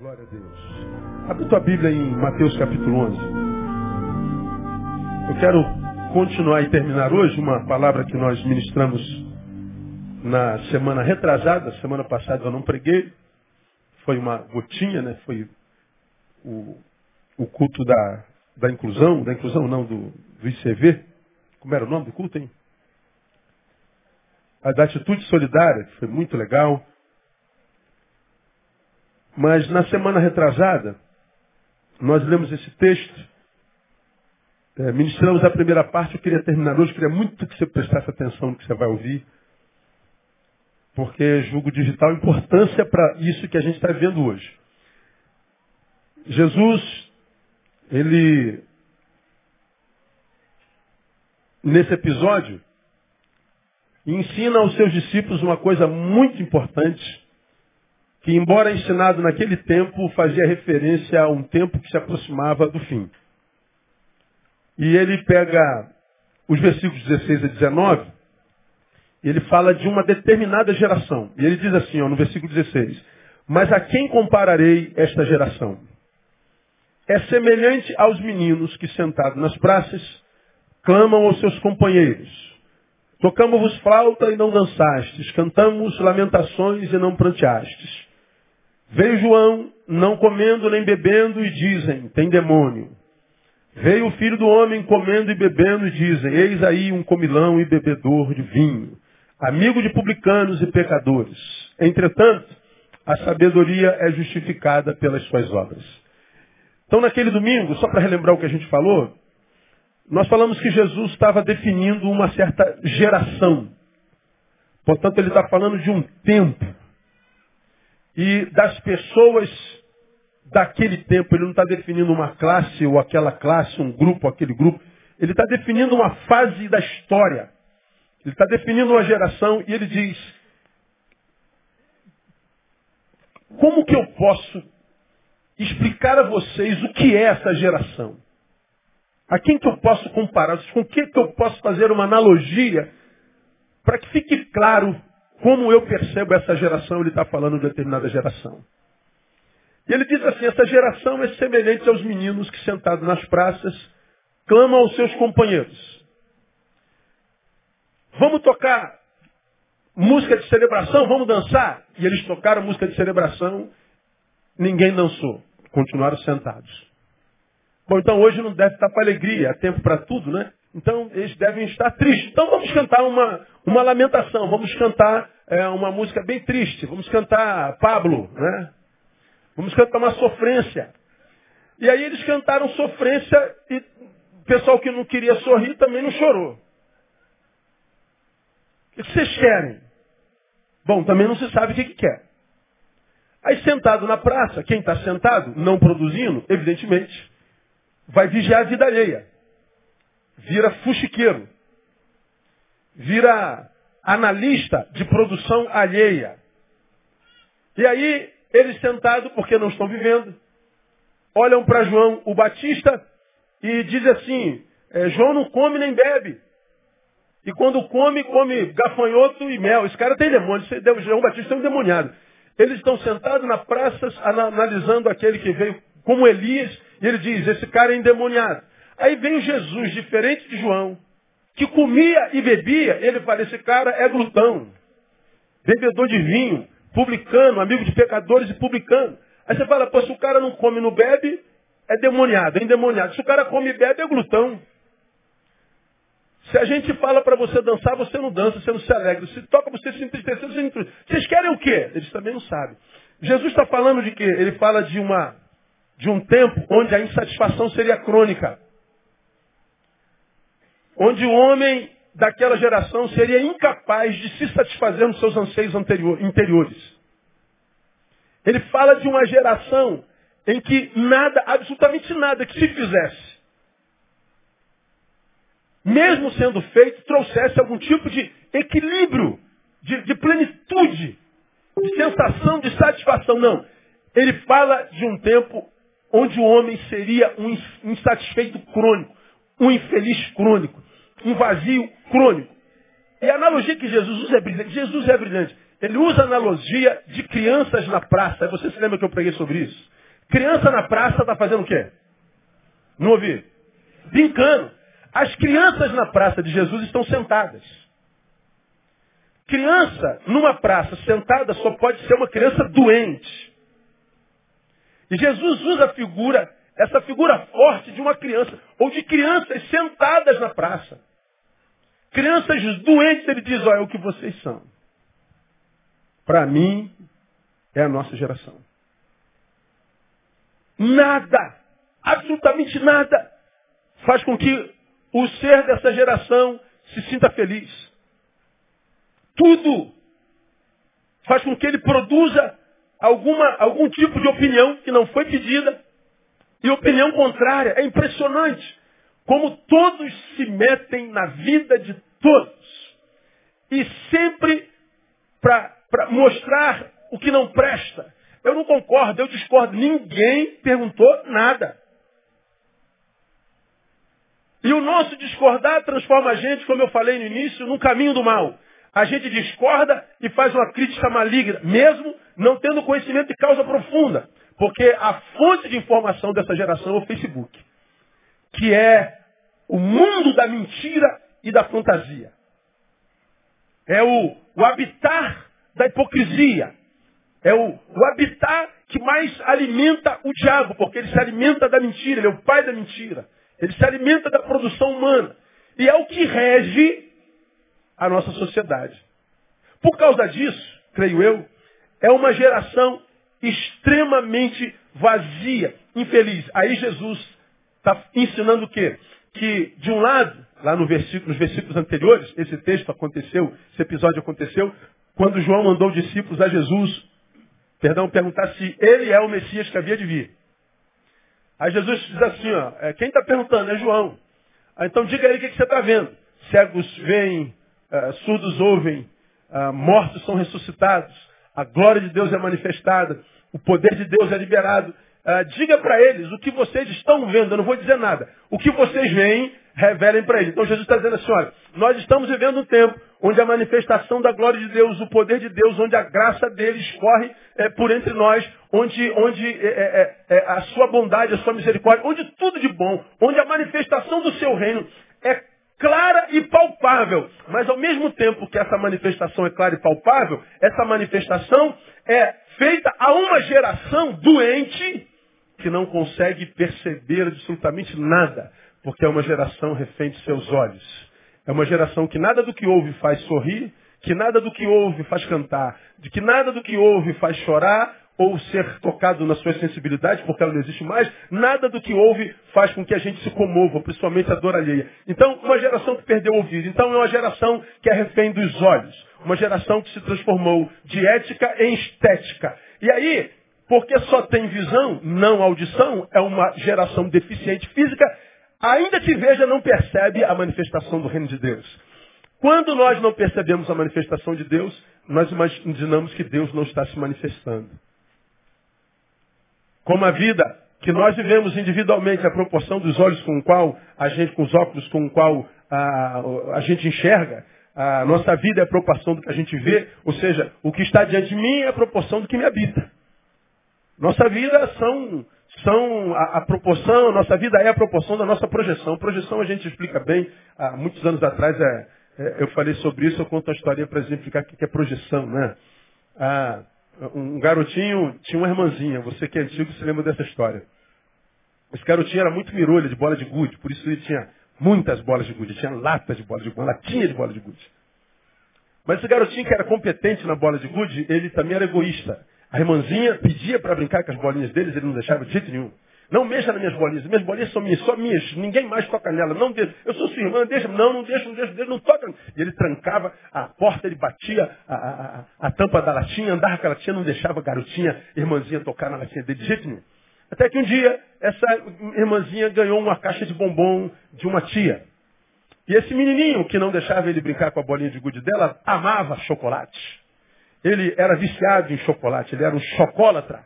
Glória a Deus. Abre tua Bíblia em Mateus capítulo 11. Eu quero continuar e terminar hoje uma palavra que nós ministramos na semana retrasada. Semana passada eu não preguei. Foi uma gotinha, né? Foi o, o culto da, da inclusão, da inclusão não, do, do ICV. Como era o nome do culto, hein? A da atitude solidária, que foi muito legal. Mas na semana retrasada, nós lemos esse texto, é, ministramos a primeira parte, eu queria terminar hoje, queria muito que você prestasse atenção no que você vai ouvir, porque julgo digital importância para isso que a gente está vendo hoje. Jesus, ele, nesse episódio, ensina aos seus discípulos uma coisa muito importante, que, embora ensinado naquele tempo, fazia referência a um tempo que se aproximava do fim. E ele pega os versículos 16 a 19, e ele fala de uma determinada geração. E ele diz assim, ó, no versículo 16: Mas a quem compararei esta geração? É semelhante aos meninos que, sentados nas praças, clamam aos seus companheiros. Tocamos-vos flauta e não dançastes, cantamos lamentações e não pranteastes. Veio João, não comendo nem bebendo, e dizem, tem demônio. Veio o filho do homem comendo e bebendo, e dizem, eis aí um comilão e bebedor de vinho, amigo de publicanos e pecadores. Entretanto, a sabedoria é justificada pelas suas obras. Então, naquele domingo, só para relembrar o que a gente falou, nós falamos que Jesus estava definindo uma certa geração. Portanto, ele está falando de um tempo e das pessoas daquele tempo. Ele não está definindo uma classe ou aquela classe, um grupo, aquele grupo. Ele está definindo uma fase da história. Ele está definindo uma geração e ele diz: como que eu posso explicar a vocês o que é essa geração? A quem que eu posso comparar? Com que que eu posso fazer uma analogia para que fique claro como eu percebo essa geração, ele está falando de determinada geração. E ele diz assim, essa geração é semelhante aos meninos que sentados nas praças clamam aos seus companheiros. Vamos tocar música de celebração, vamos dançar. E eles tocaram música de celebração, ninguém dançou, continuaram sentados. Bom, então hoje não deve estar para alegria, há tempo para tudo, né? Então eles devem estar tristes. Então vamos cantar uma, uma lamentação, vamos cantar é, uma música bem triste, vamos cantar Pablo, né? Vamos cantar uma sofrência. E aí eles cantaram sofrência e o pessoal que não queria sorrir também não chorou. O que vocês querem? Bom, também não se sabe o que, que quer. Aí sentado na praça, quem está sentado, não produzindo, evidentemente, vai vigiar a vida alheia vira fuxiqueiro, vira analista de produção alheia. E aí, eles sentados, porque não estão vivendo, olham para João o Batista e dizem assim, é, João não come nem bebe. E quando come, come gafanhoto e mel. Esse cara tem demônio, João Batista é um demoniado. Eles estão sentados na praça analisando aquele que veio como Elias, e ele diz, esse cara é endemoniado. Aí vem Jesus, diferente de João, que comia e bebia, ele fala, esse cara é glutão, bebedor de vinho, publicano, amigo de pecadores e publicano. Aí você fala, pô, se o cara não come e não bebe, é demoniado, é endemoniado. Se o cara come e bebe, é glutão. Se a gente fala para você dançar, você não dança, você não se alegra. Se toca, você se entristecer, você se entristece. Vocês querem o quê? Eles também não sabem. Jesus está falando de quê? Ele fala de, uma, de um tempo onde a insatisfação seria crônica onde o homem daquela geração seria incapaz de se satisfazer nos seus anseios interiores. Ele fala de uma geração em que nada, absolutamente nada que se fizesse, mesmo sendo feito, trouxesse algum tipo de equilíbrio, de, de plenitude, de sensação de satisfação. Não. Ele fala de um tempo onde o homem seria um insatisfeito crônico, um infeliz crônico, um vazio crônico. E a analogia que Jesus usa é brilhante. Jesus é brilhante. ele usa a analogia de crianças na praça. Você se lembra que eu preguei sobre isso? Criança na praça está fazendo o quê? Não ouvi? Brincando. As crianças na praça de Jesus estão sentadas. Criança numa praça sentada só pode ser uma criança doente. E Jesus usa a figura, essa figura forte de uma criança, ou de crianças sentadas na praça. Crianças doentes, ele diz, olha, é o que vocês são. Para mim, é a nossa geração. Nada, absolutamente nada, faz com que o ser dessa geração se sinta feliz. Tudo faz com que ele produza alguma, algum tipo de opinião que não foi pedida e opinião contrária. É impressionante como todos se metem na vida de todos. E sempre para mostrar o que não presta. Eu não concordo, eu discordo. Ninguém perguntou nada. E o nosso discordar transforma a gente, como eu falei no início, num caminho do mal. A gente discorda e faz uma crítica maligna, mesmo não tendo conhecimento de causa profunda. Porque a fonte de informação dessa geração é o Facebook, que é o mundo da mentira e da fantasia. É o, o habitat da hipocrisia. É o, o habitat que mais alimenta o diabo, porque ele se alimenta da mentira, ele é o pai da mentira. Ele se alimenta da produção humana. E é o que rege a nossa sociedade. Por causa disso, creio eu, é uma geração extremamente vazia, infeliz. Aí Jesus está ensinando o quê? Que, de um lado, lá no versículo, nos versículos anteriores, esse texto aconteceu, esse episódio aconteceu, quando João mandou discípulos a Jesus, perdão, perguntar se ele é o Messias que havia de vir. Aí Jesus diz assim, ó, é, quem está perguntando? É João. Ah, então diga aí o que, você está vendo. Cegos veem, uh, surdos ouvem, uh, mortos são ressuscitados, a glória de Deus é manifestada, o poder de Deus é liberado. Uh, diga para eles o que vocês estão vendo, eu não vou dizer nada. O que vocês veem, revelem para eles. Então Jesus está dizendo assim, olha, nós estamos vivendo um tempo onde a manifestação da glória de Deus, o poder de Deus, onde a graça dele escorre é, por entre nós, onde, onde é, é, a sua bondade, a sua misericórdia, onde tudo de bom, onde a manifestação do seu reino é clara e palpável. Mas ao mesmo tempo que essa manifestação é clara e palpável, essa manifestação é feita a uma geração doente que não consegue perceber absolutamente nada, porque é uma geração refém de seus olhos. É uma geração que nada do que ouve faz sorrir, que nada do que ouve faz cantar, de que nada do que ouve faz chorar ou ser tocado na sua sensibilidade, porque ela não existe mais, nada do que ouve faz com que a gente se comova, principalmente a dor alheia. Então, uma geração que perdeu o ouvido. Então, é uma geração que é refém dos olhos. Uma geração que se transformou de ética em estética. E aí, porque só tem visão, não audição, é uma geração deficiente física ainda que veja, não percebe a manifestação do reino de Deus. Quando nós não percebemos a manifestação de Deus, nós imaginamos que Deus não está se manifestando. Como a vida que nós vivemos individualmente, a proporção dos olhos com o qual a gente, com os óculos com o qual a, a gente enxerga, a nossa vida é a proporção do que a gente vê, ou seja, o que está diante de mim é a proporção do que me habita. Nossa vida são são a, a, proporção, a nossa vida é a proporção da nossa projeção. Projeção a gente explica bem. Há muitos anos atrás é, é, eu falei sobre isso, eu conto uma história para exemplificar o que é projeção. Né? Ah, um garotinho tinha uma irmãzinha, você que é antigo se lembra dessa história. Esse garotinho era muito mirolha de bola de gude, por isso ele tinha muitas bolas de gude, tinha latas de bola de gude, uma latinha de bola de gude. Mas esse garotinho que era competente na bola de gude, ele também era egoísta. A irmãzinha pedia para brincar com as bolinhas deles, ele não deixava de jeito nenhum. Não mexa nas minhas bolinhas, minhas bolinhas são minhas, só minhas, ninguém mais toca nela. Não deixa. Eu sou sua irmã, deixa, não, não deixa, não deixa, não, toca. E ele trancava a porta, ele batia a, a, a, a tampa da latinha, andava com a latinha, não deixava a garotinha, irmãzinha tocar na latinha dele de jeito nenhum. Até que um dia, essa irmãzinha ganhou uma caixa de bombom de uma tia. E esse menininho que não deixava ele brincar com a bolinha de gude dela, amava chocolate. Ele era viciado em chocolate, ele era um chocólatra.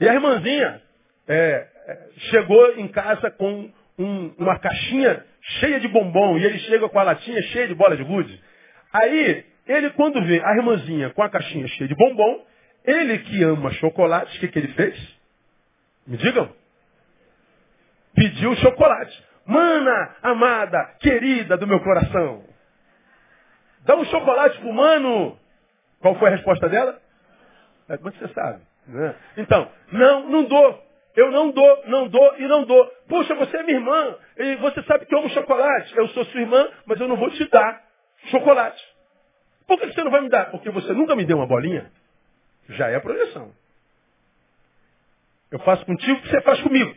E a irmãzinha é, chegou em casa com um, uma caixinha cheia de bombom e ele chega com a latinha cheia de bola de gude. Aí ele quando vê a irmãzinha com a caixinha cheia de bombom, ele que ama chocolate, o que, que ele fez? Me digam. Pediu chocolate. Mana, amada, querida do meu coração. Dá um chocolate pro mano. Qual foi a resposta dela? É, como é você sabe? Né? Então, não, não dou. Eu não dou, não dou e não dou. Poxa, você é minha irmã. E você sabe que eu amo chocolate. Eu sou sua irmã, mas eu não vou te dar chocolate. Por que você não vai me dar? Porque você nunca me deu uma bolinha. Já é a projeção. Eu faço contigo o que você faz comigo.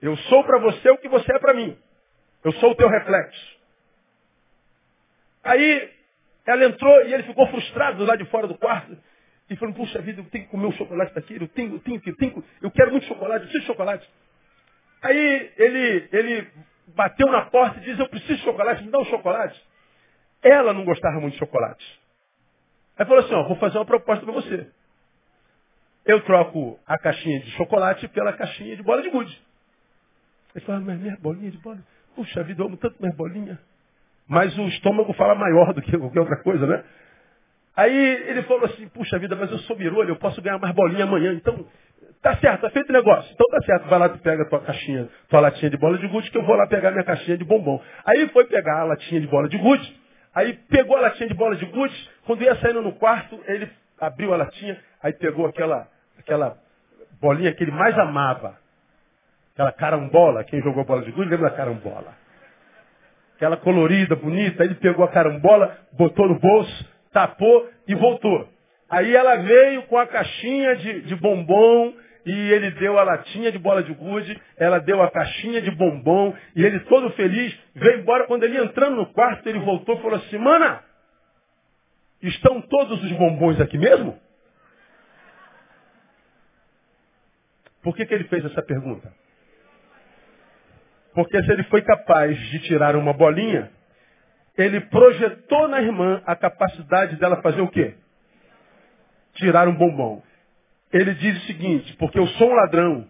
Eu sou para você o que você é para mim. Eu sou o teu reflexo. Aí ela entrou e ele ficou frustrado lá de fora do quarto. E falou, puxa vida, eu tenho que comer o chocolate daquele, eu tenho, eu tenho, eu tenho, eu quero muito chocolate, eu preciso de chocolate. Aí ele, ele bateu na porta e disse, eu preciso de chocolate, me dá um chocolate. Ela não gostava muito de chocolate. Aí falou assim, ó, vou fazer uma proposta para você. Eu troco a caixinha de chocolate pela caixinha de bola de gude. Ele falou, mas minha bolinha de bola. Puxa vida, eu amo tanto minha bolinha. Mas o estômago fala maior do que qualquer outra coisa, né? Aí ele falou assim, puxa vida, mas eu sou mirolho, eu posso ganhar mais bolinha amanhã. Então, tá certo, tá feito o negócio. Então tá certo, vai lá, tu pega tua caixinha, tua latinha de bola de gude, que eu vou lá pegar minha caixinha de bombom. Aí foi pegar a latinha de bola de gude, aí pegou a latinha de bola de gude, quando ia saindo no quarto, ele abriu a latinha, aí pegou aquela, aquela bolinha que ele mais amava. Aquela carambola, quem jogou bola de gude lembra da carambola. Aquela colorida, bonita, ele pegou a carambola, botou no bolso, tapou e voltou. Aí ela veio com a caixinha de, de bombom e ele deu a latinha de bola de gude, ela deu a caixinha de bombom e ele todo feliz veio embora. Quando ele entrando no quarto, ele voltou e falou assim, mana, estão todos os bombons aqui mesmo? Por que, que ele fez essa pergunta? Porque se ele foi capaz de tirar uma bolinha, ele projetou na irmã a capacidade dela fazer o quê? Tirar um bombom. Ele diz o seguinte, porque eu sou um ladrão,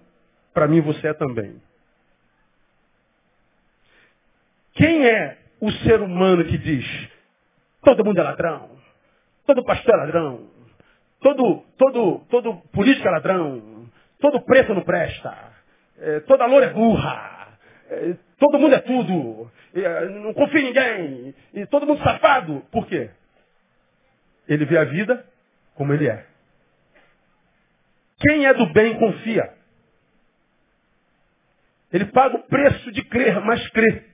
para mim você é também. Quem é o ser humano que diz, todo mundo é ladrão, todo pastor é ladrão, todo, todo, todo político é ladrão, todo preto não presta, é, toda loura é burra, é, todo mundo é tudo, é, não confia em ninguém, e todo mundo safado. Por quê? Ele vê a vida como ele é. Quem é do bem confia. Ele paga o preço de crer, mas crê.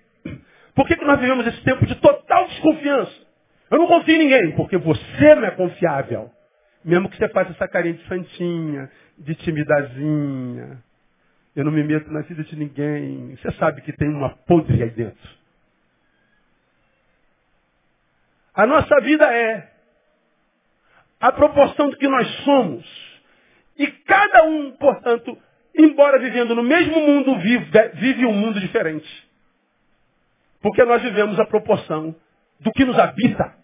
Por que, que nós vivemos esse tempo de total desconfiança? Eu não confio em ninguém, porque você não é confiável. Mesmo que você faça essa carinha de santinha, de timidazinha, eu não me meto na vida de ninguém. Você sabe que tem uma podre aí dentro. A nossa vida é a proporção do que nós somos. E cada um, portanto, embora vivendo no mesmo mundo, vive, vive um mundo diferente. Porque nós vivemos a proporção do que nos habita.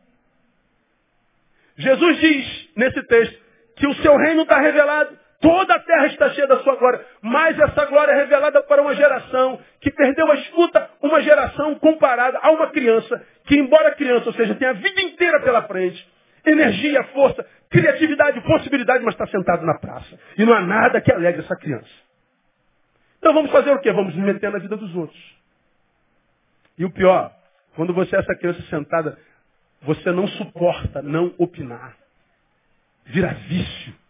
Jesus diz nesse texto que o seu reino está revelado Toda a terra está cheia da sua glória. Mas essa glória é revelada para uma geração que perdeu a escuta, uma geração comparada a uma criança que, embora criança, ou seja, tem a vida inteira pela frente, energia, força, criatividade, possibilidade, mas está sentado na praça. E não há nada que alegre essa criança. Então vamos fazer o quê? Vamos nos meter na vida dos outros. E o pior, quando você é essa criança sentada, você não suporta não opinar. Vira vício.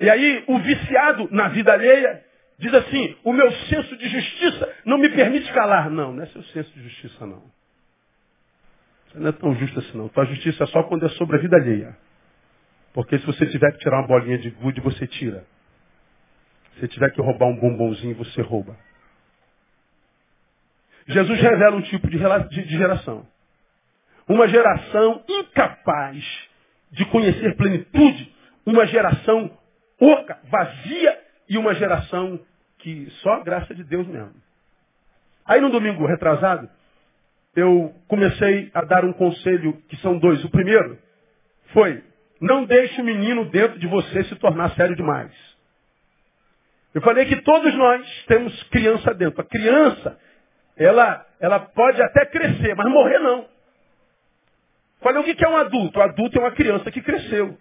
E aí o viciado na vida alheia diz assim, o meu senso de justiça não me permite calar. Não, não é seu senso de justiça não. Você não é tão justo assim não. Tua justiça é só quando é sobre a vida alheia. Porque se você tiver que tirar uma bolinha de gude, você tira. Se tiver que roubar um bombonzinho, você rouba. Jesus revela um tipo de geração. Uma geração incapaz de conhecer plenitude. Uma geração oca, vazia e uma geração que só a graça de Deus mesmo. Aí no domingo retrasado, eu comecei a dar um conselho que são dois. O primeiro foi, não deixe o menino dentro de você se tornar sério demais. Eu falei que todos nós temos criança dentro. A criança, ela, ela pode até crescer, mas morrer não. Falei, o que é um adulto? O adulto é uma criança que cresceu.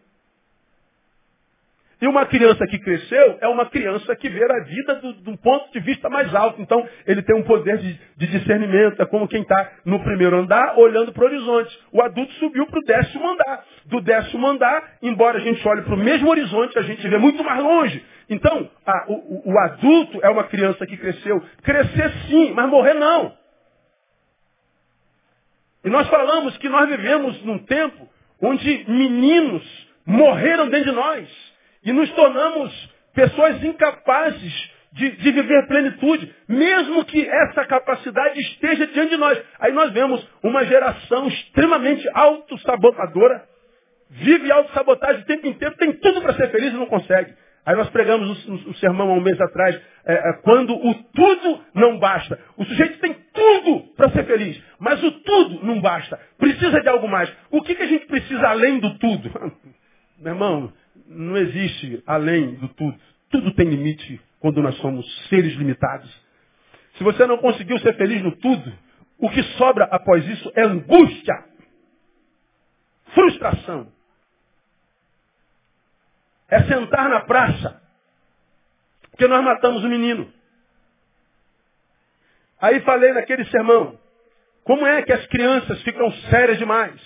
E uma criança que cresceu é uma criança que vê a vida do, um ponto de vista mais alto. Então, ele tem um poder de, de discernimento. É como quem está no primeiro andar olhando para o horizonte. O adulto subiu para o décimo andar. Do décimo andar, embora a gente olhe para o mesmo horizonte, a gente vê muito mais longe. Então, a, o, o adulto é uma criança que cresceu. Crescer sim, mas morrer não. E nós falamos que nós vivemos num tempo onde meninos morreram dentro de nós. E nos tornamos pessoas incapazes de, de, viver plenitude, mesmo que essa capacidade esteja diante de nós. Aí nós vemos uma geração extremamente autossabotadora, vive autossabotagem o tempo inteiro, tem tudo para ser feliz e não consegue. Aí nós pregamos o, sermão há um mês atrás, é, é, quando o tudo não basta. O sujeito tem tudo para ser feliz, mas o tudo não basta. Precisa de algo mais. O que, que a gente precisa além do tudo? Meu irmão, não existe além do tudo. Tudo tem limite quando nós somos seres limitados. Se você não conseguiu ser feliz no tudo, o que sobra após isso é angústia, frustração. É sentar na praça, porque nós matamos o menino. Aí falei naquele sermão, como é que as crianças ficam sérias demais?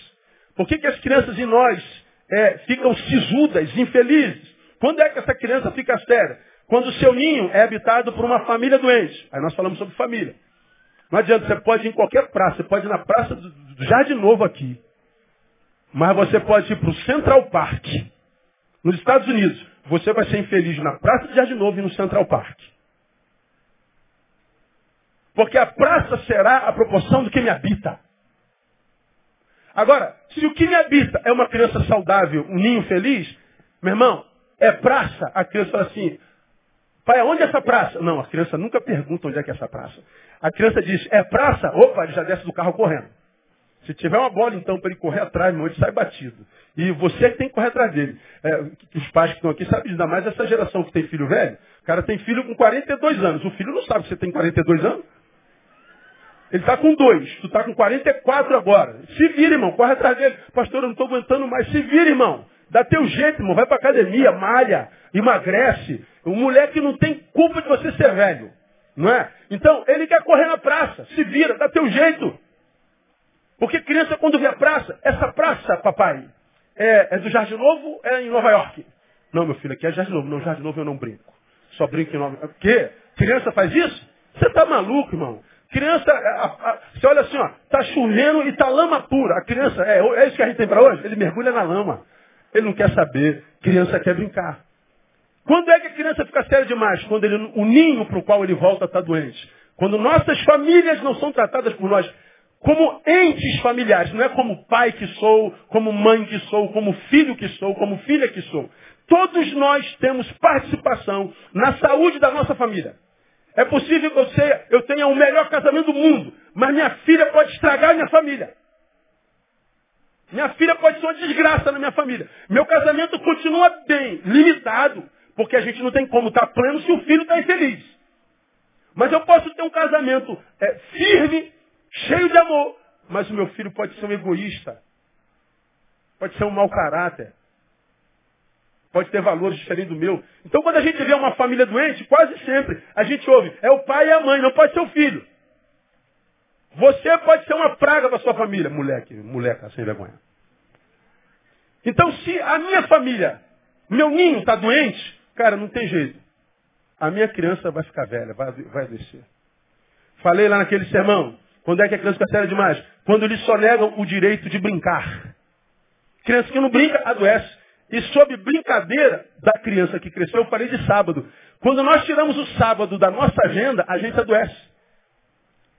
Por que, que as crianças em nós é, ficam sisudas, infelizes. Quando é que essa criança fica séria? Quando o seu ninho é habitado por uma família doente. Aí nós falamos sobre família. Não adianta, você pode ir em qualquer praça, você pode ir na praça do, do Jardim Novo aqui. Mas você pode ir para o Central Park, nos Estados Unidos. Você vai ser infeliz na Praça do Jardim Novo e no Central Park. Porque a praça será a proporção do que me habita. Agora, se o que me habita é uma criança saudável, um ninho feliz, meu irmão, é praça. A criança fala assim, pai, onde é essa praça? Não, a criança nunca pergunta onde é que é essa praça. A criança diz, é praça? Opa, ele já desce do carro correndo. Se tiver uma bola, então, para ele correr atrás, meu, ele sai batido. E você que tem que correr atrás dele. É, os pais que estão aqui sabem ainda mais essa geração que tem filho velho. O cara tem filho com 42 anos. O filho não sabe que você tem 42 anos. Ele está com dois, tu está com 44 agora. Se vira, irmão, corre atrás dele. Pastor, eu não estou aguentando mais. Se vira, irmão. Dá teu jeito, irmão. Vai para academia, malha, emagrece. O moleque não tem culpa de você ser velho. Não é? Então, ele quer correr na praça. Se vira, dá teu jeito. Porque criança, quando vê a praça, essa praça, papai, é, é do Jardim Novo, é em Nova York. Não, meu filho, aqui é Jardim Novo. Não, Jardim Novo eu não brinco. Só brinco em Nova York. O quê? Criança faz isso? Você está maluco, irmão. Criança, a, a, você olha assim, ó, tá chovendo e tá lama pura. A criança, é, é isso que a gente tem para hoje? Ele mergulha na lama. Ele não quer saber. Criança quer brincar. Quando é que a criança fica séria demais? Quando ele, o ninho para o qual ele volta está doente. Quando nossas famílias não são tratadas por nós como entes familiares, não é como pai que sou, como mãe que sou, como filho que sou, como filha que sou. Todos nós temos participação na saúde da nossa família. É possível que eu, seja, eu tenha o melhor casamento do mundo, mas minha filha pode estragar a minha família. Minha filha pode ser uma desgraça na minha família. Meu casamento continua bem, limitado, porque a gente não tem como estar pleno se o filho está infeliz. Mas eu posso ter um casamento é, firme, cheio de amor, mas o meu filho pode ser um egoísta, pode ser um mau caráter, Pode ter valores diferentes do meu. Então, quando a gente vê uma família doente, quase sempre a gente ouve, é o pai e a mãe, não pode ser o filho. Você pode ser uma praga da sua família, moleque, moleca sem vergonha. Então, se a minha família, meu ninho está doente, cara, não tem jeito. A minha criança vai ficar velha, vai, vai descer. Falei lá naquele sermão, quando é que a criança fica séria demais? Quando eles só negam o direito de brincar. Criança que não brinca, adoece. E sobre brincadeira da criança que cresceu, eu falei de sábado. Quando nós tiramos o sábado da nossa agenda, a gente adoece.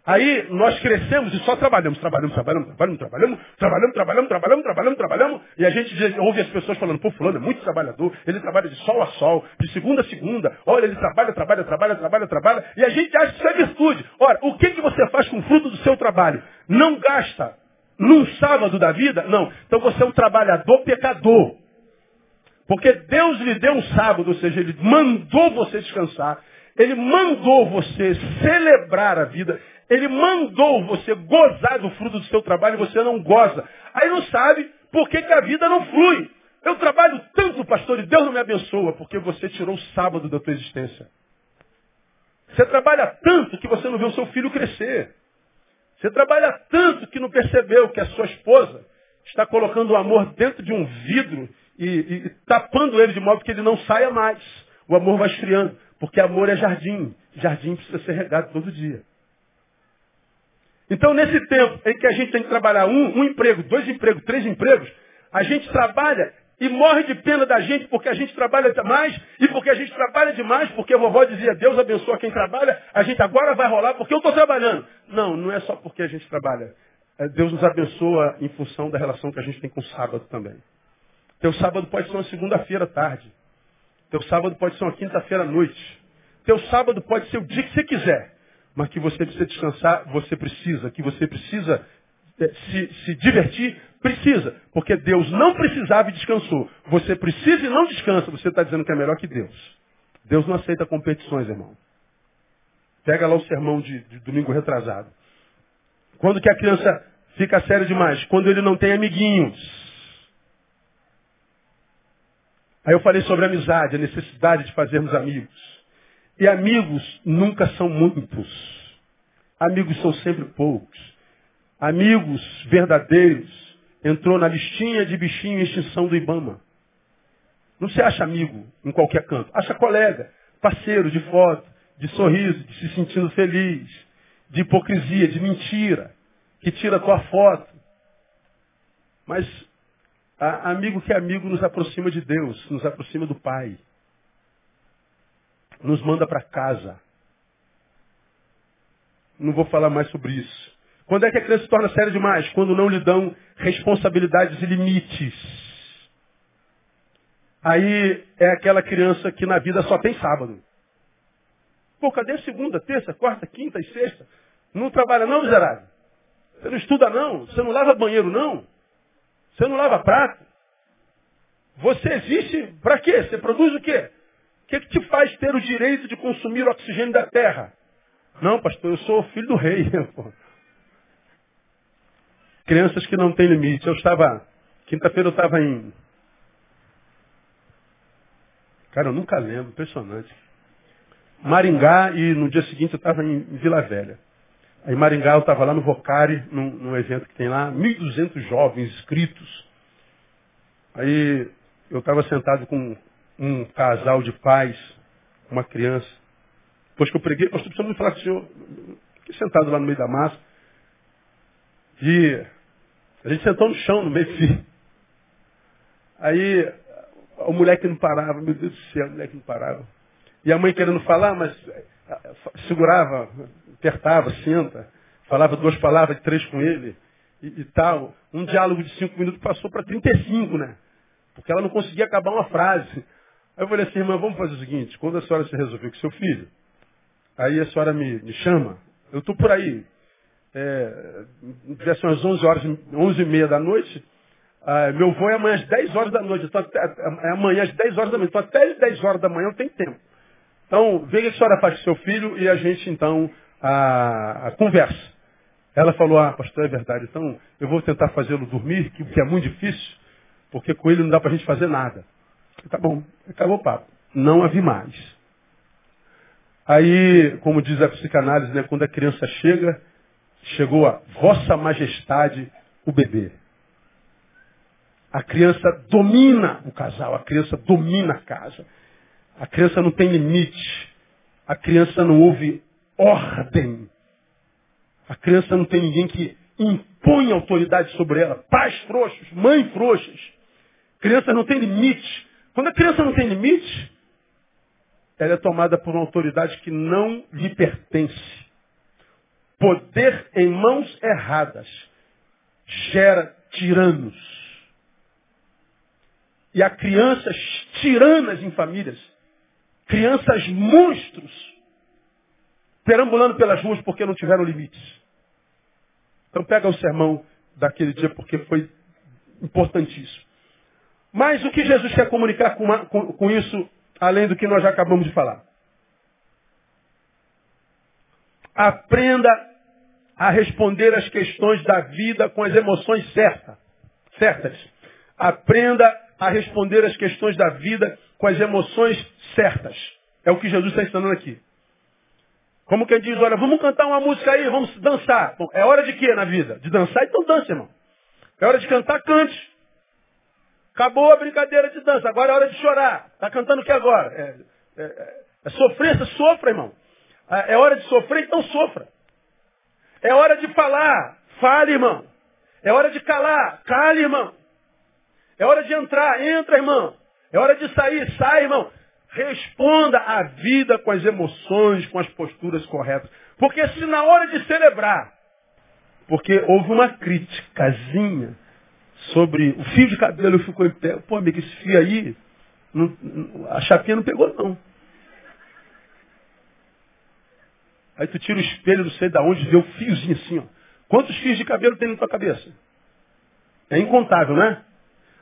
Aí nós crescemos e só trabalhamos, trabalhamos, trabalhamos, trabalhamos, trabalhamos, trabalhamos, trabalhamos, trabalhamos, trabalhamos, trabalhamos, e a gente ouve as pessoas falando, pô, fulano é muito trabalhador, ele trabalha de sol a sol, de segunda a segunda, olha, ele trabalha, trabalha, trabalha, trabalha, trabalha, e a gente acha que isso é virtude. Ora, o que, que você faz com o fruto do seu trabalho? Não gasta num sábado da vida? Não. Então você é um trabalhador pecador. Porque Deus lhe deu um sábado, ou seja, Ele mandou você descansar. Ele mandou você celebrar a vida. Ele mandou você gozar do fruto do seu trabalho e você não goza. Aí não sabe por que, que a vida não flui. Eu trabalho tanto, pastor, e Deus não me abençoa, porque você tirou o sábado da tua existência. Você trabalha tanto que você não vê o seu filho crescer. Você trabalha tanto que não percebeu que a sua esposa está colocando o amor dentro de um vidro e, e, tapando ele de modo que ele não saia mais. O amor vai esfriando, porque amor é jardim. Jardim precisa ser regado todo dia. Então, nesse tempo em que a gente tem que trabalhar um, um emprego, dois empregos, três empregos, a gente trabalha e morre de pena da gente porque a gente trabalha demais e porque a gente trabalha demais, porque a vovó dizia, Deus abençoa quem trabalha, a gente agora vai rolar porque eu estou trabalhando. Não, não é só porque a gente trabalha. É, Deus nos abençoa em função da relação que a gente tem com o sábado também. Teu sábado pode ser uma segunda-feira tarde. Teu sábado pode ser uma quinta-feira à noite. Teu sábado pode ser o dia que você quiser. Mas que você precisa descansar, você precisa. Que você precisa é, se, se divertir, precisa. Porque Deus não precisava e descansou. Você precisa e não descansa. Você está dizendo que é melhor que Deus. Deus não aceita competições, irmão. Pega lá o sermão de, de domingo retrasado. Quando que a criança fica séria demais? Quando ele não tem amiguinhos. Aí eu falei sobre amizade, a necessidade de fazermos amigos. E amigos nunca são muitos. Amigos são sempre poucos. Amigos verdadeiros entrou na listinha de bichinho em extinção do Ibama. Não se acha amigo em qualquer canto. Acha colega, parceiro de foto, de sorriso, de se sentindo feliz, de hipocrisia, de mentira, que tira tua foto. Mas amigo que é amigo nos aproxima de Deus, nos aproxima do Pai. Nos manda para casa. Não vou falar mais sobre isso. Quando é que a criança se torna séria demais? Quando não lhe dão responsabilidades e limites. Aí é aquela criança que na vida só tem sábado. Pô, cadê segunda, terça, quarta, quinta e sexta? Não trabalha não, miserável? Você não estuda não? Você não lava banheiro não? Você não lava prato? Você existe para quê? Você produz o quê? O que, que te faz ter o direito de consumir o oxigênio da terra? Não, pastor, eu sou filho do rei. Crianças que não têm limite. Eu estava, quinta-feira eu estava em. Cara, eu nunca lembro, impressionante. Maringá e no dia seguinte eu estava em Vila Velha. Aí Maringá eu estava lá no Vocari, num, num, evento que tem lá, 1.200 jovens inscritos. Aí eu estava sentado com um casal de pais, uma criança. Depois que eu preguei, pastor, precisamos falar com o senhor. Fiquei sentado lá no meio da massa. E a gente sentou no chão, no meio de Aí o moleque não parava, meu Deus do céu, o moleque não parava. E a mãe querendo falar, mas eh, segurava, apertava, senta, falava duas palavras, três com ele e, e tal. Um diálogo de cinco minutos passou para 35, né? Porque ela não conseguia acabar uma frase. Aí eu falei assim, irmã, vamos fazer o seguinte, quando a senhora se resolver com seu filho, aí a senhora me, me chama, eu estou por aí. É, são as 11 horas, 11 e meia da noite, ah, meu voo é amanhã às 10 horas da noite. Até, é amanhã às 10 horas da manhã. Então até às 10 horas da manhã eu tenho tempo. Então, veja que a senhora faz com seu filho e a gente então a, a conversa. Ela falou, ah, pastor, é verdade. Então eu vou tentar fazê-lo dormir, que, que é muito difícil, porque com ele não dá para a gente fazer nada. Tá bom, acabou o papo. Não havia mais. Aí, como diz a psicanálise, né, quando a criança chega, chegou a Vossa Majestade, o bebê. A criança domina o casal, a criança domina a casa. A criança não tem limite. A criança não ouve ordem. A criança não tem ninguém que impõe autoridade sobre ela. Pais frouxos, mães frouxas. Criança não tem limite. Quando a criança não tem limite, ela é tomada por uma autoridade que não lhe pertence. Poder em mãos erradas gera tiranos. E há crianças tiranas em famílias. Crianças monstros. Perambulando pelas ruas porque não tiveram limites. Então pega o sermão daquele dia porque foi importantíssimo. Mas o que Jesus quer comunicar com, com, com isso, além do que nós já acabamos de falar? Aprenda a responder as questões da vida com as emoções certas. certas. Aprenda a responder as questões da vida com as emoções certas. É o que Jesus está ensinando aqui. Como quem diz, olha, vamos cantar uma música aí, vamos dançar. É hora de quê na vida? De dançar? Então dança, irmão. É hora de cantar, cante. Acabou a brincadeira de dança, agora é hora de chorar. Está cantando o que agora? É, é, é, é sofrência, sofra, irmão. É, é hora de sofrer, então sofra. É hora de falar, fale, irmão. É hora de calar, cale, irmão. É hora de entrar, entra, irmão. É hora de sair, sai, irmão. Responda à vida com as emoções, com as posturas corretas. Porque se na hora de celebrar, porque houve uma criticazinha sobre o fio de cabelo ficou em pé. Pô, amigo, esse fio aí, não, a chapinha não pegou não. Aí tu tira o espelho, não sei de onde, vê o fiozinho assim, ó. Quantos fios de cabelo tem na tua cabeça? É incontável, né?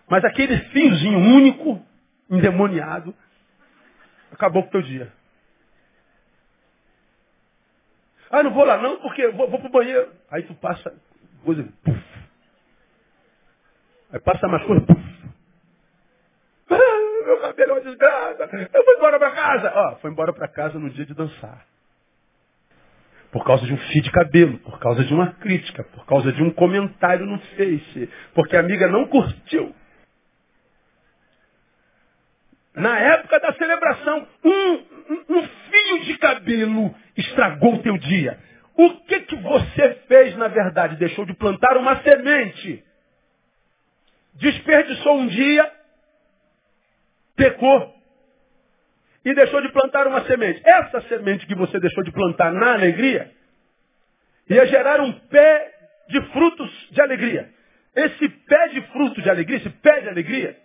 Mas aquele fiozinho único, endemoniado, acabou com o teu dia. Ah, não vou lá não, porque vou, vou pro banheiro. Aí tu passa, coisa, puf. Aí passa mais coisa, puf. Ah, meu cabelo é uma desgraça. Eu vou embora para casa. Ó, foi embora para casa no dia de dançar. Por causa de um fio de cabelo, por causa de uma crítica, por causa de um comentário no Face, porque a amiga não curtiu. Na época da celebração, um, um, fio de cabelo estragou o teu dia. O que, que você fez, na verdade? Deixou de plantar uma semente. Desperdiçou um dia, pecou e deixou de plantar uma semente. Essa semente que você deixou de plantar na alegria ia gerar um pé de frutos de alegria. Esse pé de fruto de alegria, esse pé de alegria,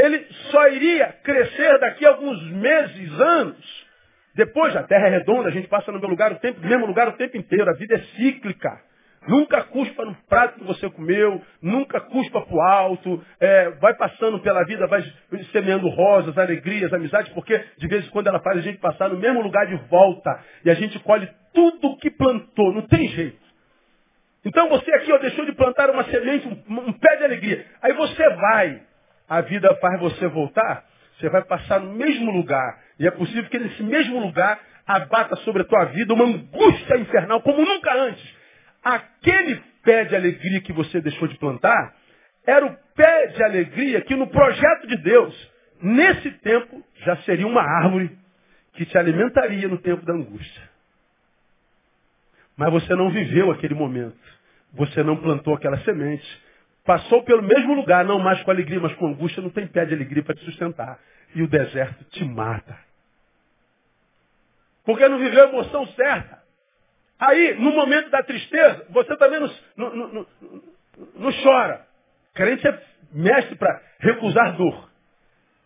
ele só iria crescer daqui a alguns meses, anos. Depois, a terra é redonda, a gente passa no mesmo lugar o tempo, mesmo lugar o tempo inteiro. A vida é cíclica. Nunca cuspa no prato que você comeu, nunca cuspa para o alto, é, vai passando pela vida, vai semeando rosas, alegrias, amizades, porque de vez em quando ela faz a gente passar no mesmo lugar de volta e a gente colhe tudo o que plantou, não tem jeito. Então você aqui ó, deixou de plantar uma semente, um, um pé de alegria. Aí você vai a vida faz você voltar, você vai passar no mesmo lugar. E é possível que nesse mesmo lugar abata sobre a tua vida uma angústia infernal como nunca antes. Aquele pé de alegria que você deixou de plantar era o pé de alegria que no projeto de Deus, nesse tempo, já seria uma árvore que te alimentaria no tempo da angústia. Mas você não viveu aquele momento. Você não plantou aquela semente. Passou pelo mesmo lugar, não mais com alegria, mas com angústia, não tem pé de alegria para te sustentar. E o deserto te mata. Porque não viveu a emoção certa. Aí, no momento da tristeza, você também não, não, não, não chora. Crente é mestre para recusar dor.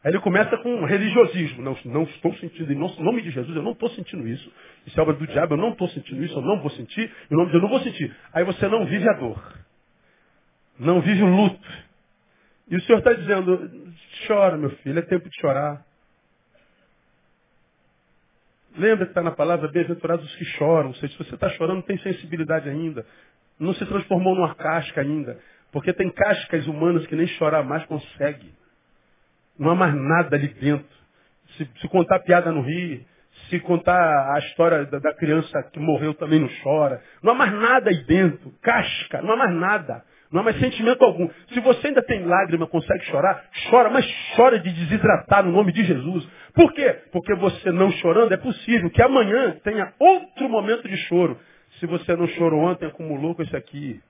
Aí ele começa com religiosismo. Não, não estou sentindo, em nome de Jesus, eu não estou sentindo isso. Isso é obra do diabo, eu não estou sentindo isso, eu não vou sentir. Em nome de Deus, eu não vou sentir. Aí você não vive a dor não vive o luto. E o Senhor está dizendo, chora, meu filho, é tempo de chorar. Lembra que está na palavra, bem-aventurados os que choram. Ou seja, se você está chorando, tem sensibilidade ainda. Não se transformou numa casca ainda. Porque tem cascas humanas que nem chorar mais consegue. Não há mais nada ali dentro. Se, se contar piada no rio, se contar a história da, da criança que morreu também não chora. Não há mais nada aí dentro. Casca, não há mais nada. Não há mais sentimento algum. Se você ainda tem lágrima, consegue chorar, chora, mas chora de desidratar no nome de Jesus. Por quê? Porque você não chorando, é possível que amanhã tenha outro momento de choro. Se você não chorou ontem, acumulou com isso aqui.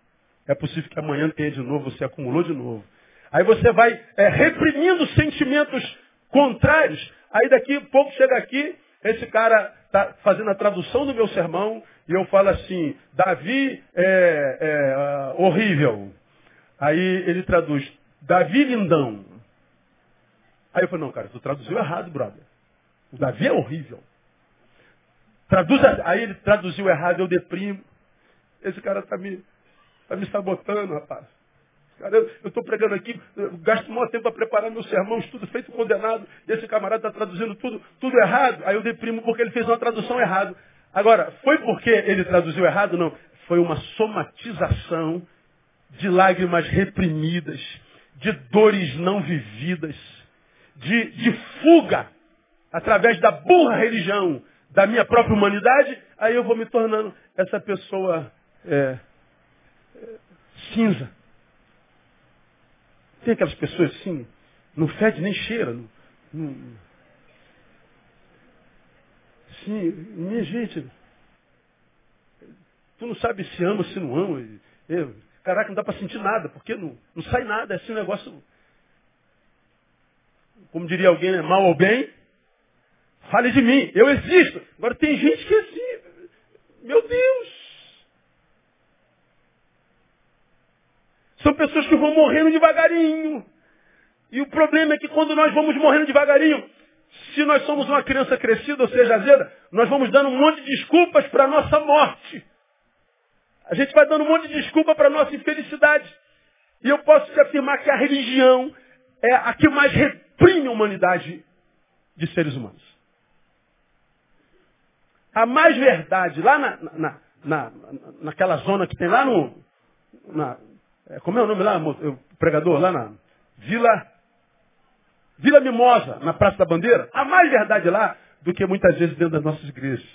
É possível que amanhã tenha de novo, você acumulou de novo. Aí você vai é, reprimindo sentimentos contrários. Aí daqui a pouco chega aqui, esse cara está fazendo a tradução do meu sermão, e eu falo assim, Davi é, é uh, horrível. Aí ele traduz, Davi lindão. Aí eu falo, não, cara, tu traduziu errado, brother. O Davi é horrível. Traduz, aí ele traduziu errado, eu deprimo. Esse cara está me, tá me sabotando, rapaz. Cara, eu estou pregando aqui, gasto muito tempo para preparar meu sermão, estudo feito condenado, e esse camarada está traduzindo tudo, tudo errado. Aí eu deprimo porque ele fez uma tradução errada. Agora, foi porque ele traduziu errado? Não. Foi uma somatização de lágrimas reprimidas, de dores não vividas, de, de fuga através da burra religião da minha própria humanidade, aí eu vou me tornando essa pessoa é, é, cinza. Tem aquelas pessoas assim, não fede nem cheira. Não, não, Sim, minha gente, tu não sabe se ama, se não ama. Eu, caraca, não dá para sentir nada, porque não, não sai nada, é assim um negócio. Como diria alguém, né? mal ou bem, fale de mim, eu existo. Agora tem gente que é assim, meu Deus. São pessoas que vão morrendo devagarinho. E o problema é que quando nós vamos morrendo devagarinho, se nós somos uma criança crescida, ou seja, azeda, nós vamos dando um monte de desculpas para a nossa morte. A gente vai dando um monte de desculpa para a nossa infelicidade. E eu posso te afirmar que a religião é a que mais reprime a humanidade de seres humanos. A mais verdade, lá na, na, na, naquela zona que tem lá no. Na, é, como é o nome lá, o pregador? Lá na Vila Vila Mimosa, na Praça da Bandeira, há mais verdade lá do que muitas vezes dentro das nossas igrejas.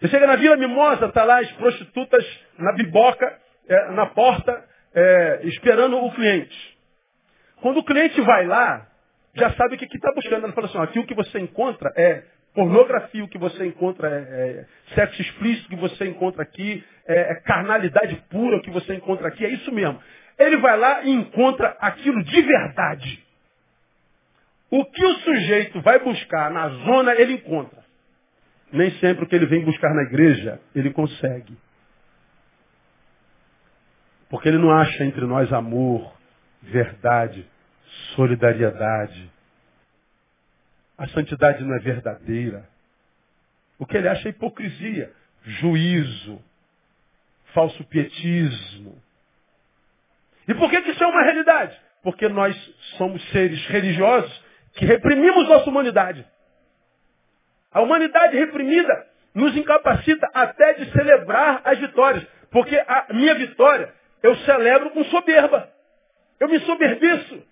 Você chega na Vila Mimosa, está lá as prostitutas na biboca, é, na porta, é, esperando o cliente. Quando o cliente vai lá, já sabe o que está buscando. Ela fala assim, aqui o que você encontra é pornografia, o que você encontra é, é sexo explícito, o que você encontra aqui é, é carnalidade pura, o que você encontra aqui, é isso mesmo. Ele vai lá e encontra aquilo de verdade. O que o sujeito vai buscar na zona, ele encontra. Nem sempre o que ele vem buscar na igreja, ele consegue. Porque ele não acha entre nós amor, verdade, solidariedade. A santidade não é verdadeira. O que ele acha é hipocrisia, juízo, falso pietismo. E por que, que isso é uma realidade? Porque nós somos seres religiosos que reprimimos nossa humanidade. A humanidade reprimida nos incapacita até de celebrar as vitórias. Porque a minha vitória eu celebro com soberba. Eu me soberbiço.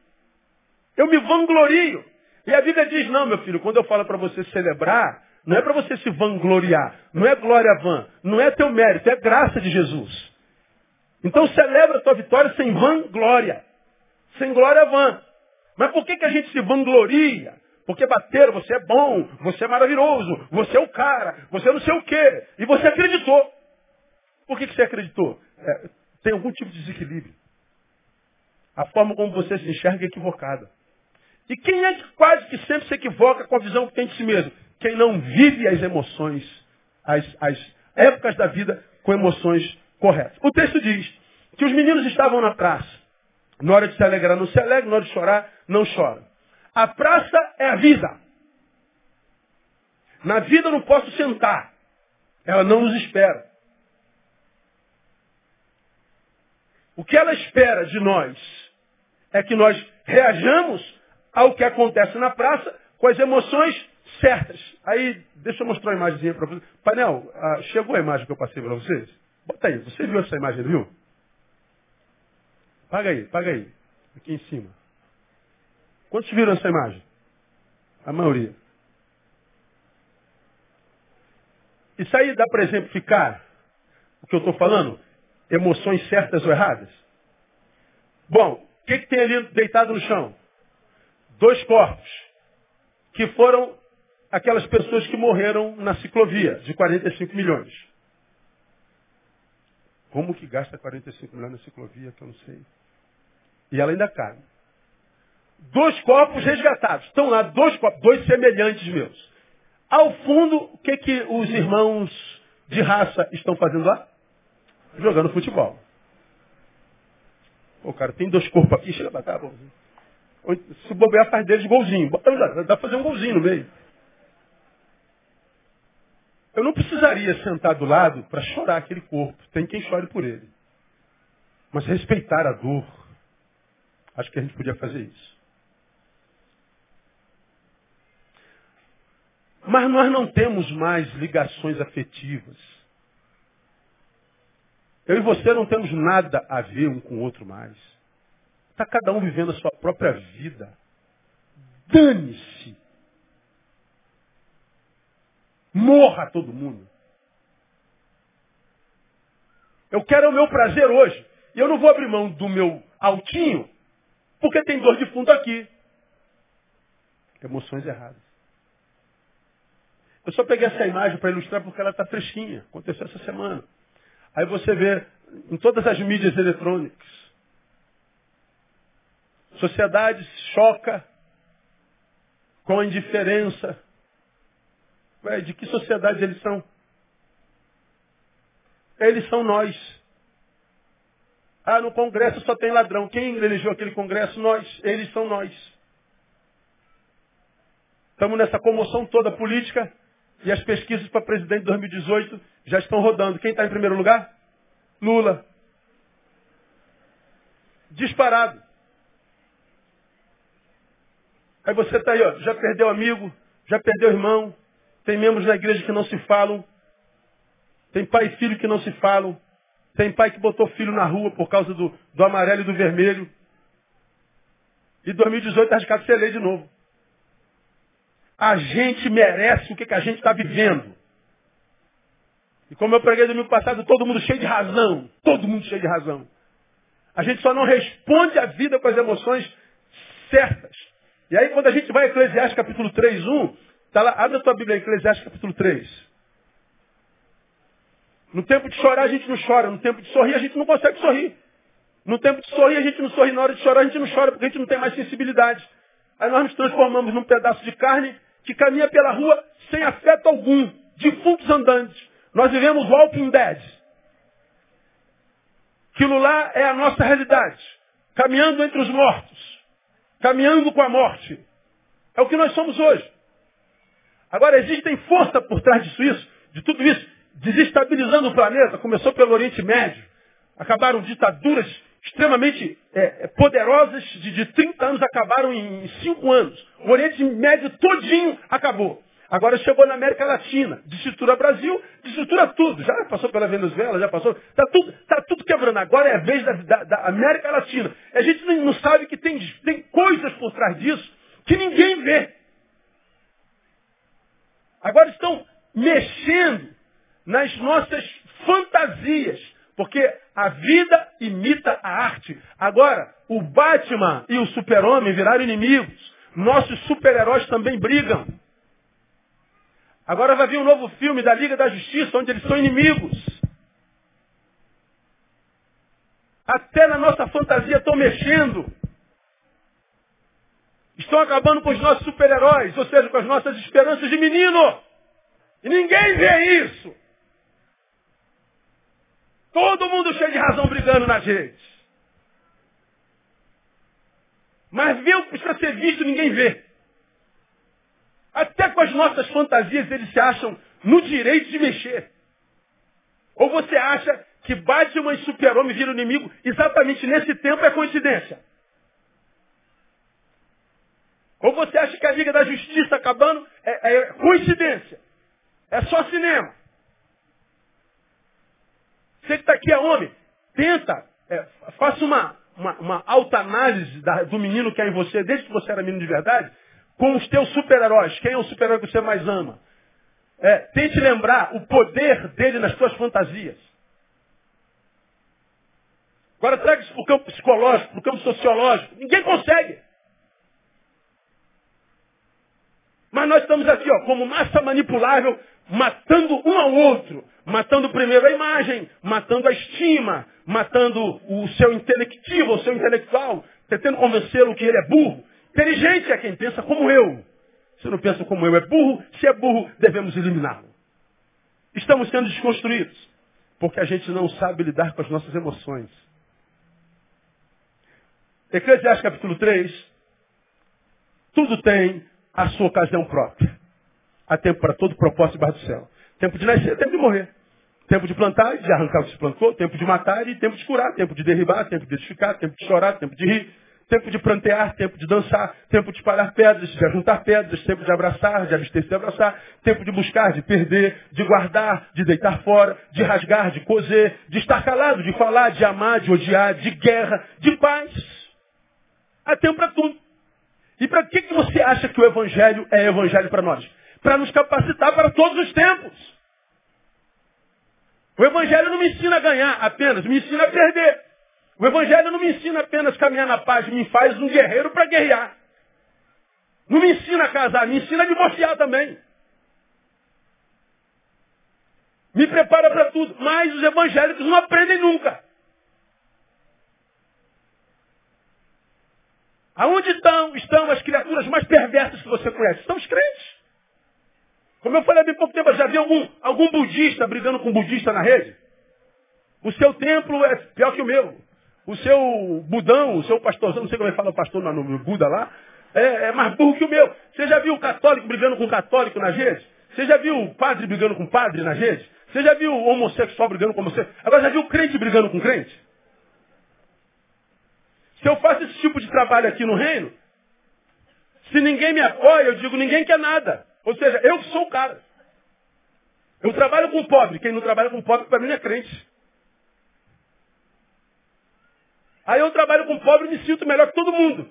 Eu me vanglorio. E a Bíblia diz, não, meu filho, quando eu falo para você celebrar, não é para você se vangloriar. Não é glória vã. Não é teu mérito, é graça de Jesus. Então celebra a tua vitória sem vanglória. Sem glória vã. Mas por que, que a gente se vangloria? Porque bateram, você é bom, você é maravilhoso, você é o cara, você é não sei o quê. E você acreditou. Por que, que você acreditou? É, tem algum tipo de desequilíbrio. A forma como você se enxerga é equivocada. E quem é que quase que sempre se equivoca com a visão que tem de si mesmo? Quem não vive as emoções, as, as épocas da vida com emoções corretas. O texto diz que os meninos estavam na praça. Na hora de se alegrar, não se alegra. Na hora de chorar, não chora. A praça é a vida. Na vida eu não posso sentar. Ela não nos espera. O que ela espera de nós é que nós reajamos ao que acontece na praça com as emoções certas. Aí, deixa eu mostrar uma imagem para vocês. Painel, ah, chegou a imagem que eu passei para vocês? Bota aí. Você viu essa imagem, viu? Paga aí, paga aí. Aqui em cima. Quantos viram essa imagem? A maioria. Isso aí dá para exemplificar o que eu estou falando? Emoções certas ou erradas? Bom, o que, que tem ali deitado no chão? Dois corpos. Que foram aquelas pessoas que morreram na ciclovia, de 45 milhões. Como que gasta 45 milhões na ciclovia, que eu não sei. E ela ainda cai. Dois corpos resgatados. Estão lá dois corpos, dois semelhantes meus. Ao fundo, o que, que os irmãos de raça estão fazendo lá? Jogando futebol. Pô, cara, tem dois corpos aqui, chega pra cá, pô. Se bobear, faz deles golzinho. Dá pra fazer um golzinho no meio. Eu não precisaria sentar do lado para chorar aquele corpo. Tem quem chore por ele. Mas respeitar a dor. Acho que a gente podia fazer isso. Mas nós não temos mais ligações afetivas. Eu e você não temos nada a ver um com o outro mais. Está cada um vivendo a sua própria vida. Dane-se. Morra todo mundo. Eu quero o meu prazer hoje. E eu não vou abrir mão do meu altinho, porque tem dor de fundo aqui. Emoções erradas. Eu só peguei essa imagem para ilustrar porque ela está fresquinha. Aconteceu essa semana. Aí você vê em todas as mídias eletrônicas. Sociedade choca com a indiferença. Ué, de que sociedade eles são? Eles são nós. Ah, no Congresso só tem ladrão. Quem elegeu aquele Congresso? Nós. Eles são nós. Estamos nessa comoção toda política e as pesquisas para presidente de 2018 já estão rodando. Quem está em primeiro lugar? Lula. Disparado. Aí você está aí, ó, já perdeu amigo, já perdeu irmão, tem membros na igreja que não se falam, tem pai e filho que não se falam, tem pai que botou filho na rua por causa do, do amarelo e do vermelho. E 2018 está arriscado ser lei de novo. A gente merece o que, que a gente está vivendo. E como eu preguei domingo passado, todo mundo cheio de razão. Todo mundo cheio de razão. A gente só não responde à vida com as emoções certas. E aí quando a gente vai a Eclesiastes capítulo 3, 1, tá lá, abre a tua Bíblia, Eclesiastes capítulo 3. No tempo de chorar a gente não chora, no tempo de sorrir a gente não consegue sorrir. No tempo de sorrir a gente não sorri, na hora de chorar a gente não chora porque a gente não tem mais sensibilidade. Aí nós nos transformamos num pedaço de carne que caminha pela rua sem afeto algum, defuntos andantes. Nós vivemos Walking Dead. Aquilo lá é a nossa realidade. Caminhando entre os mortos. Caminhando com a morte. É o que nós somos hoje. Agora, existem força por trás disso, isso, de tudo isso, desestabilizando o planeta. Começou pelo Oriente Médio. Acabaram ditaduras extremamente é, é poderosas de, de 30 anos, acabaram em 5 anos. O Oriente Médio todinho acabou. Agora chegou na América Latina, destrutura Brasil, destrutura tudo. Já passou pela Venezuela, já passou. Está tudo, tá tudo quebrando. Agora é a vez da, da, da América Latina. A gente não, sabe que tem, tem coisas por trás disso que ninguém vê. Agora estão mexendo nas nossas fantasias. Porque a vida imita a arte. Agora, o Batman e o super-homem viraram inimigos. Nossos super-heróis também brigam. Agora vai vir um novo filme da Liga da Justiça, onde eles são inimigos. Até na nossa fantasia estão mexendo. Estão acabando com os nossos super-heróis, ou seja, com as nossas esperanças de menino. E ninguém vê isso. Todo mundo cheio de razão brigando nas redes. Mas ver o que precisa ser visto, ninguém vê. Até com as nossas fantasias eles se acham no direito de mexer. Ou você acha que Batman e Super-Homem viram inimigo exatamente nesse tempo é coincidência? Ou você acha que a Liga da Justiça acabando é, é coincidência? É só cinema? Você que está aqui é homem, tenta, é, faça uma, uma, uma alta análise da, do menino que é em você, desde que você era menino de verdade, com os teus super-heróis. Quem é o super-herói que você mais ama? É, tente lembrar o poder dele nas suas fantasias. Agora traga isso para o campo psicológico, para o campo sociológico. Ninguém consegue. Mas nós estamos aqui, ó, como massa manipulável, matando um ao outro. Matando primeiro a imagem, matando a estima, matando o seu intelectivo, o seu intelectual, tentando convencê-lo que ele é burro. Inteligente é quem pensa como eu. Se não pensa como eu é burro, se é burro, devemos eliminá-lo. Estamos sendo desconstruídos, porque a gente não sabe lidar com as nossas emoções. Eclesiastes capítulo 3, tudo tem a sua ocasião própria. Há tempo para todo propósito debaixo do céu. Tempo de nascer, tempo de morrer. Tempo de plantar e de arrancar o que se plantou. Tempo de matar e tempo de curar. Tempo de derribar, tempo de edificar, tempo de chorar, tempo de rir. tempo de plantear, tempo de dançar, tempo de espalhar pedras, de ajuntar pedras, tempo de abraçar, de abster-se de abraçar, tempo de buscar, de perder, de guardar, de deitar fora, de rasgar, de coser, de estar calado, de falar, de amar, de odiar, de guerra, de paz. Há tempo para tudo. E para que, que você acha que o Evangelho é Evangelho para nós? Para nos capacitar para todos os tempos. O Evangelho não me ensina a ganhar apenas, me ensina a perder. O Evangelho não me ensina apenas a caminhar na paz, me faz um guerreiro para guerrear. Não me ensina a casar, me ensina a divorciar também. Me prepara para tudo. Mas os evangélicos não aprendem nunca. Aonde estão, estão as criaturas mais perversas que você conhece? Estão os crentes. Como eu falei há bem pouco tempo, já viu algum, algum budista brigando com um budista na rede? O seu templo é pior que o meu. O seu budão, o seu pastorzão, não sei como é que fala o pastor no, no Buda lá, é, é, mais burro que o meu. Você já viu o católico brigando com católico nas redes? Você já viu o padre brigando com padre nas redes? Você já viu o homossexual brigando com homossexual? Agora já viu o crente brigando com crente? Se eu faço esse tipo de trabalho aqui no reino, se ninguém me apoia, eu digo, ninguém quer nada. Ou seja, eu sou o cara. Eu trabalho com pobre. Quem não trabalha com pobre, para mim, é crente. Aí eu trabalho com pobre e me sinto melhor que todo mundo.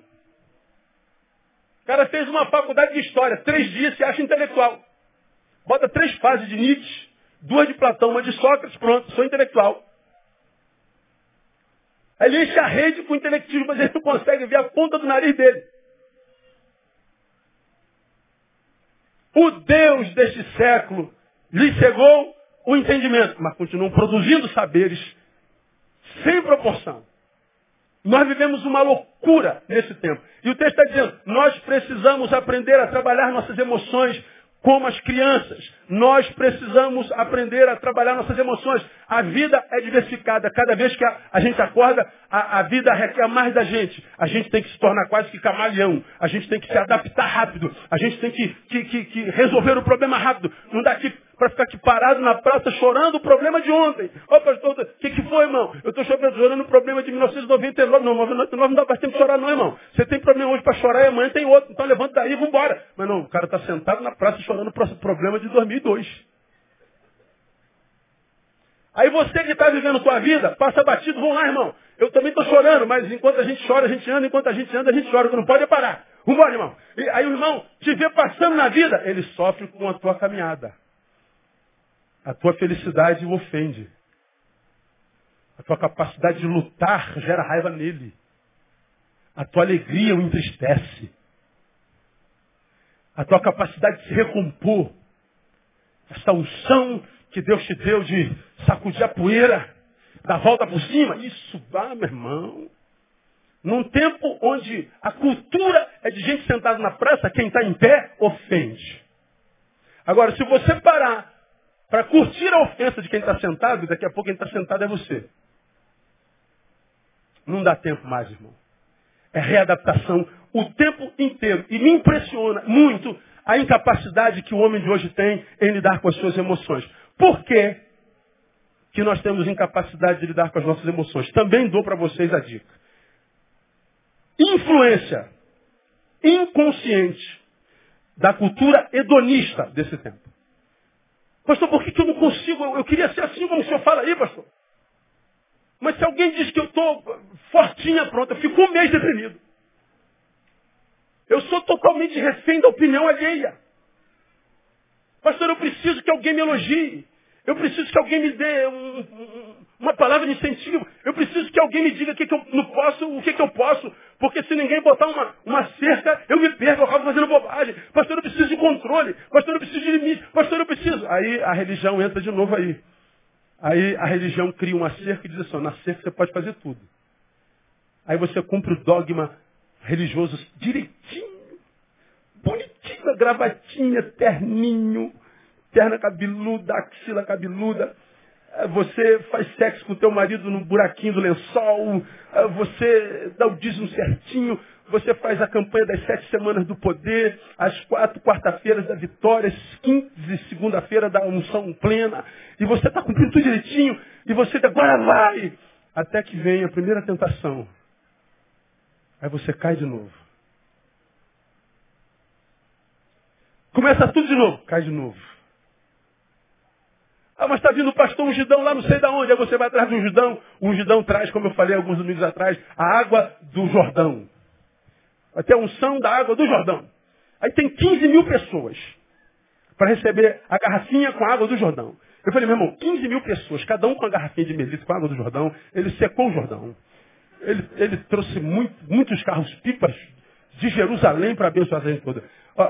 O cara fez uma faculdade de história, três dias se acha intelectual. Bota três fases de Nietzsche, duas de Platão, uma de Sócrates, pronto, sou intelectual. Aí ele enche a rede com intelectismo, mas ele não consegue ver a ponta do nariz dele. O Deus deste século lhe cegou o entendimento, mas continuam produzindo saberes sem proporção. Nós vivemos uma loucura nesse tempo. E o texto está dizendo, nós precisamos aprender a trabalhar nossas emoções como as crianças. Nós precisamos aprender a trabalhar nossas emoções. A vida é diversificada. Cada vez que a, a gente acorda, a, a, vida requer mais da gente. A gente tem que se tornar quase que camaleão. A gente tem que se adaptar rápido. A gente tem que, que, que, que resolver o problema rápido. Não dá que para ficar aqui parado na praça chorando o problema de ontem. Ô pastor, o que, que foi, irmão? Eu estou chorando o problema de 1999. Não, 1999 não dá mais tempo de chorar não, irmão. Você tem problema hoje para chorar e amanhã tem outro. Então levanta daí e vambora. Mas não, o cara está sentado na praça chorando o problema de 2002. Aí você que está vivendo sua vida, passa batido, vamos lá, irmão. Eu também estou chorando, mas enquanto a gente chora, a gente anda, enquanto a gente anda, a gente chora, não pode parar. Vambora, irmão. E aí o irmão te vê passando na vida, ele sofre com a tua caminhada. A tua felicidade o ofende. A tua capacidade de lutar gera raiva nele. A tua alegria o entristece. A tua capacidade de se recompor. Essa unção que Deus te deu de sacudir a poeira, dar volta por cima. Isso vá, meu irmão. Num tempo onde a cultura é de gente sentada na praça, quem está em pé ofende. Agora, se você parar para curtir a ofensa de quem está sentado, daqui a pouco quem está sentado é você. Não dá tempo mais, irmão. É readaptação o tempo inteiro. E me impressiona muito a incapacidade que o homem de hoje tem em lidar com as suas emoções. Por que, que nós temos incapacidade de lidar com as nossas emoções? Também dou para vocês a dica. Influência inconsciente da cultura hedonista desse tempo. Pastor, por que, que eu não consigo? Eu, eu, queria ser assim como o senhor fala aí, pastor. Mas se alguém diz que eu estou fortinha, pronto, eu fico um mês deprimido. Eu sou totalmente refém da opinião alheia. Pastor, eu preciso que alguém me elogie. Eu preciso que alguém me dê um, uma palavra de incentivo. Eu preciso que alguém me diga o que, que eu não posso, o que, que eu posso. Porque se ninguém botar uma, uma cerca, eu me perco, eu acabo fazendo bobagem. Pastor, eu preciso de controle. Pastor, eu preciso de limite. Pastor, eu preciso. Aí a religião entra de novo aí. Aí a religião cria uma cerca e diz assim, na cerca você pode fazer tudo. Aí você cumpre o dogma religioso direitinho, bonitinho, gravatinha, terninho perna cabeluda, axila cabeluda. É, você faz sexo com teu marido no buraquinho do lençol. É, você dá o dízimo certinho. Você faz a campanha das sete semanas do poder, as quatro quarta-feiras da vitória, as quinze segunda-feira da unção plena. E você está cumprindo tudo direitinho. E você agora vai. Até que vem a primeira tentação. Aí você cai de novo. Começa tudo de novo, cai de novo. Ah, mas está vindo o pastor ungidão lá não sei de onde. Aí você vai atrás do ungidão. O ungidão traz, como eu falei alguns domingos atrás, a água do Jordão. Ter a unção da água do Jordão. Aí tem 15 mil pessoas para receber a garrafinha com a água do Jordão. Eu falei, meu irmão, 15 mil pessoas, cada um com a garrafinha de melito com a água do Jordão, ele secou o Jordão. Ele, ele trouxe muito, muitos carros pipas de Jerusalém para abençoar a gente toda.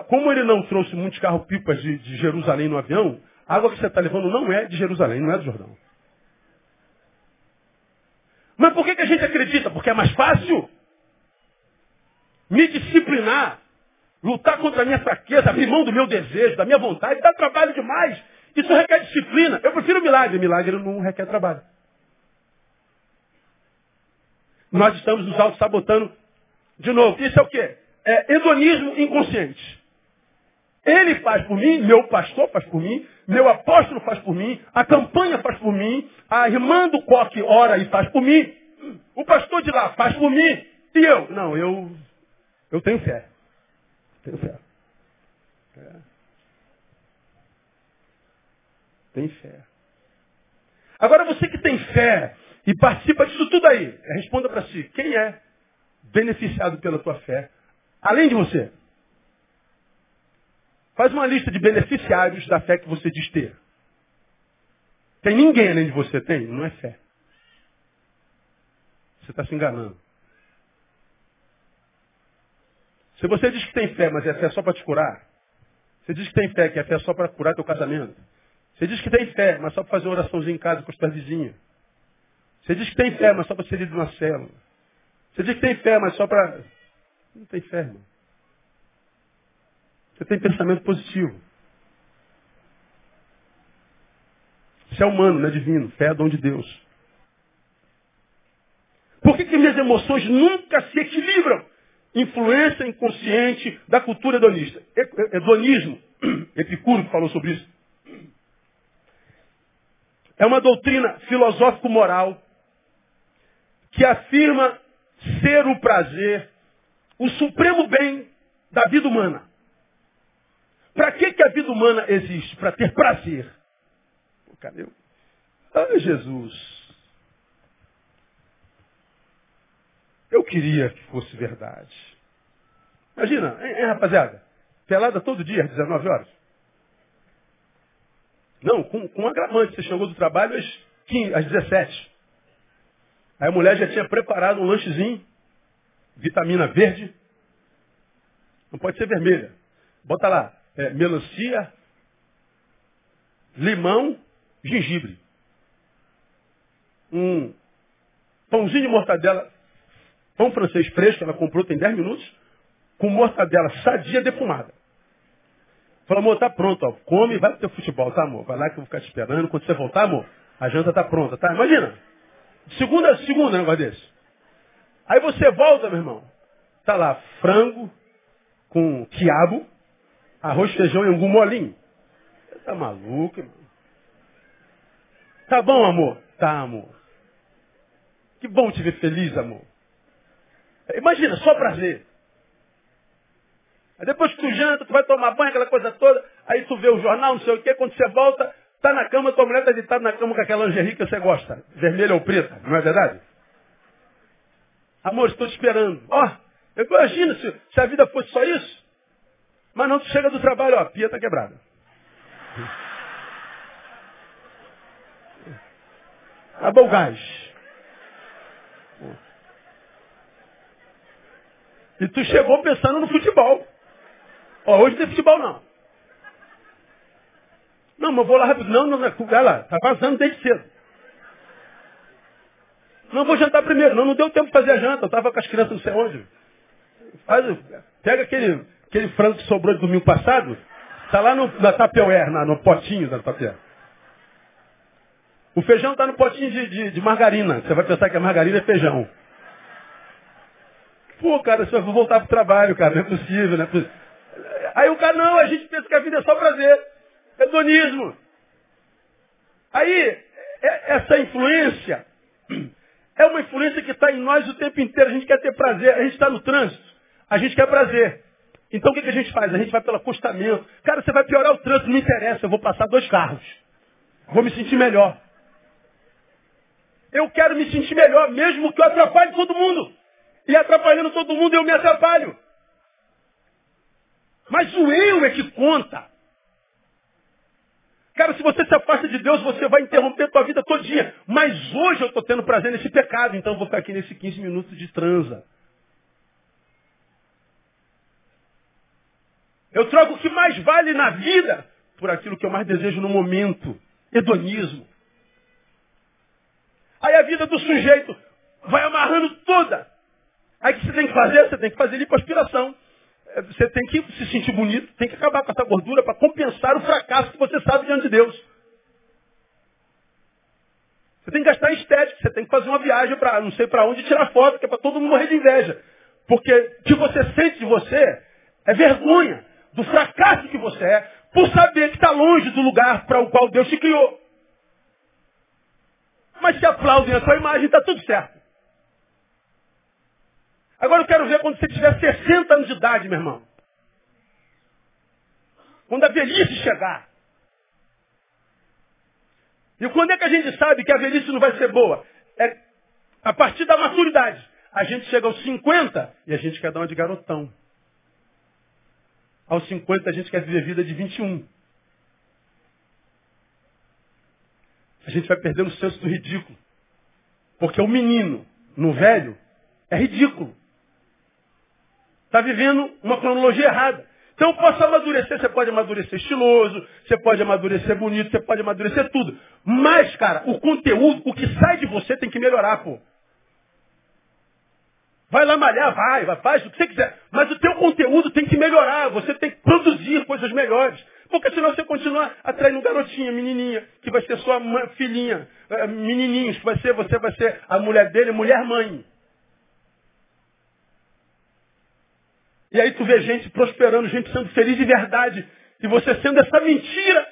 Como ele não trouxe muitos carros pipas de, de Jerusalém no avião, a água que você está levando não é de Jerusalém, não é do Jordão. Mas por que, que a gente acredita? Porque é mais fácil me disciplinar, lutar contra a minha fraqueza, abrir mão do meu desejo, da minha vontade, dá trabalho demais. Isso requer disciplina. Eu prefiro milagre. Milagre não requer trabalho. Nós estamos nos auto-sabotando de novo. Isso é o quê? É hedonismo inconsciente. Ele faz por mim, meu pastor faz por mim, meu apóstolo faz por mim, a campanha faz por mim, a irmã do coque ora e faz por mim, o pastor de lá faz por mim, e eu? Não, eu, eu tenho fé. Tenho fé. É. Tem fé. Agora você que tem fé e participa disso tudo aí, responda para si, quem é beneficiado pela tua fé? Além de você. Faz uma lista de beneficiários da fé que você diz ter. Tem ninguém além de você? Tem? Não é fé. Você está se enganando. Se você diz que tem fé, mas é fé só para te curar, você diz que tem fé, que é fé só para curar teu casamento, você diz que tem fé, mas só para fazer uma oraçãozinha em casa com os teus vizinhos. Você diz que tem fé, mas só para ser lido na célula. Você diz que tem fé, mas só para. Não tem fé, irmão. Você tem pensamento positivo. Isso é humano, não é divino. Fé é dom de Deus. Por que, que minhas emoções nunca se equilibram? Influência inconsciente da cultura hedonista. Hedonismo. Epicuro falou sobre isso. É uma doutrina filosófico-moral que afirma ser o prazer o supremo bem da vida humana. Para que, que a vida humana existe? Para ter prazer. Pô, cadê? Ah, Jesus. Eu queria que fosse verdade. Imagina, hein, hein rapaziada? Pelada todo dia, às 19 horas. Não, com, com um agravante. Você chegou do trabalho às, 15, às 17. Aí a mulher já tinha preparado um lanchezinho, vitamina verde. Não pode ser vermelha. Bota lá, é, melancia, limão, gengibre. Um pãozinho de mortadela, pão francês fresco, ela comprou tem 10 minutos, com mortadela sadia defumada. Fala, amor, tá pronto, ó. Come e vai pro teu futebol, tá, amor? Vai lá que eu vou ficar te esperando. Quando você voltar, amor, a janta tá pronta, tá? Imagina. Segunda a segunda, negócio desse. Aí você volta, meu irmão. Tá lá, frango com quiabo, arroz, feijão e angu molinho. Você tá maluco, irmão? Tá bom, amor? Tá, amor. Que bom te ver feliz, amor. Imagina, só prazer. Aí depois que tu janta, tu vai tomar banho, aquela coisa toda, aí tu vê o jornal, não sei o quê, quando você volta, tá na cama, tua mulher tá deitada na cama com aquela lingerie que você gosta, vermelha ou preta, não é verdade? Amor, estou te esperando. Ó, oh, imagina se, se a vida fosse só isso. Mas não, tu chega do trabalho, ó, a pia tá quebrada. Acabou o gás. E tu chegou pensando no futebol. Ó, hoje não tem futebol não. Não, mas eu vou lá rápido. Não, não, não. Olha lá, tá vazando desde cedo. Não, vou jantar primeiro. Não, não deu tempo de fazer a janta. Eu estava com as crianças não sei onde. Faz, pega aquele, aquele frango que sobrou de domingo passado. Está lá no, na Tapeuer, no potinho da Tapeuer. O feijão está no potinho de, de, de, margarina. Você vai pensar que a margarina é feijão. Pô, cara, você vai voltar pro trabalho, cara. Não é possível, não é possível. Aí o cara, não, a gente pensa que a vida é só prazer. Hedonismo. Aí, é, essa influência, É uma influência que está em nós o tempo inteiro. A gente quer ter prazer. A gente está no trânsito. A gente quer prazer. Então o que, que a gente faz? A gente vai pelo acostamento. Cara, você vai piorar o trânsito, não interessa. Eu vou passar dois carros. Vou me sentir melhor. Eu quero me sentir melhor, mesmo que eu atrapalhe todo mundo. E atrapalhando todo mundo, eu me atrapalho. Mas o eu é que conta. Cara, se você se afasta de Deus, você vai interromper tua vida todinha. Mas hoje eu estou tendo prazer nesse pecado, então eu vou ficar aqui nesse 15 minutos de transa. Eu troco o que mais vale na vida por aquilo que eu mais desejo no momento. Hedonismo. Aí a vida do sujeito vai amarrando toda. Aí o que você tem que fazer? Você tem que fazer lipoaspiração. É, você tem que se sentir bonito, tem que acabar com essa gordura para compensar o fracasso que você sabe diante de Deus. Você tem que gastar estética, você tem que fazer uma viagem para não sei para onde tirar foto, que é para todo mundo morrer de inveja. Porque o que você sente de você é vergonha do fracasso que você é, por saber que está longe do lugar para o qual Deus te criou. Mas se aplaudem a sua imagem, está tudo certo. Agora eu quero ver quando você tiver 60 anos de idade, meu irmão. Quando a velhice chegar. E quando é que a gente sabe que a velhice não vai ser boa? É a partir da maturidade. A gente chega aos 50 e a gente quer dar uma de garotão. Aos 50 a gente quer viver vida de 21. A gente vai perdendo o senso do ridículo. Porque o menino, no velho, é ridículo. Está vivendo uma cronologia errada. Então eu posso amadurecer, você pode amadurecer estiloso, você pode amadurecer bonito, você pode amadurecer tudo. Mas, cara, o conteúdo, o que sai de você tem que melhorar, pô. Vai lá malhar, vai, vai, faz o que você quiser. Mas o teu conteúdo tem que melhorar, você tem que produzir coisas melhores. Porque senão você continua atraindo garotinha, menininha, que vai ser sua filhinha, eh, menininhos, que vai ser, você vai ser a mulher dele, mulher mãe. E aí tu vê gente prosperando, gente sendo feliz de verdade. E você sendo essa mentira,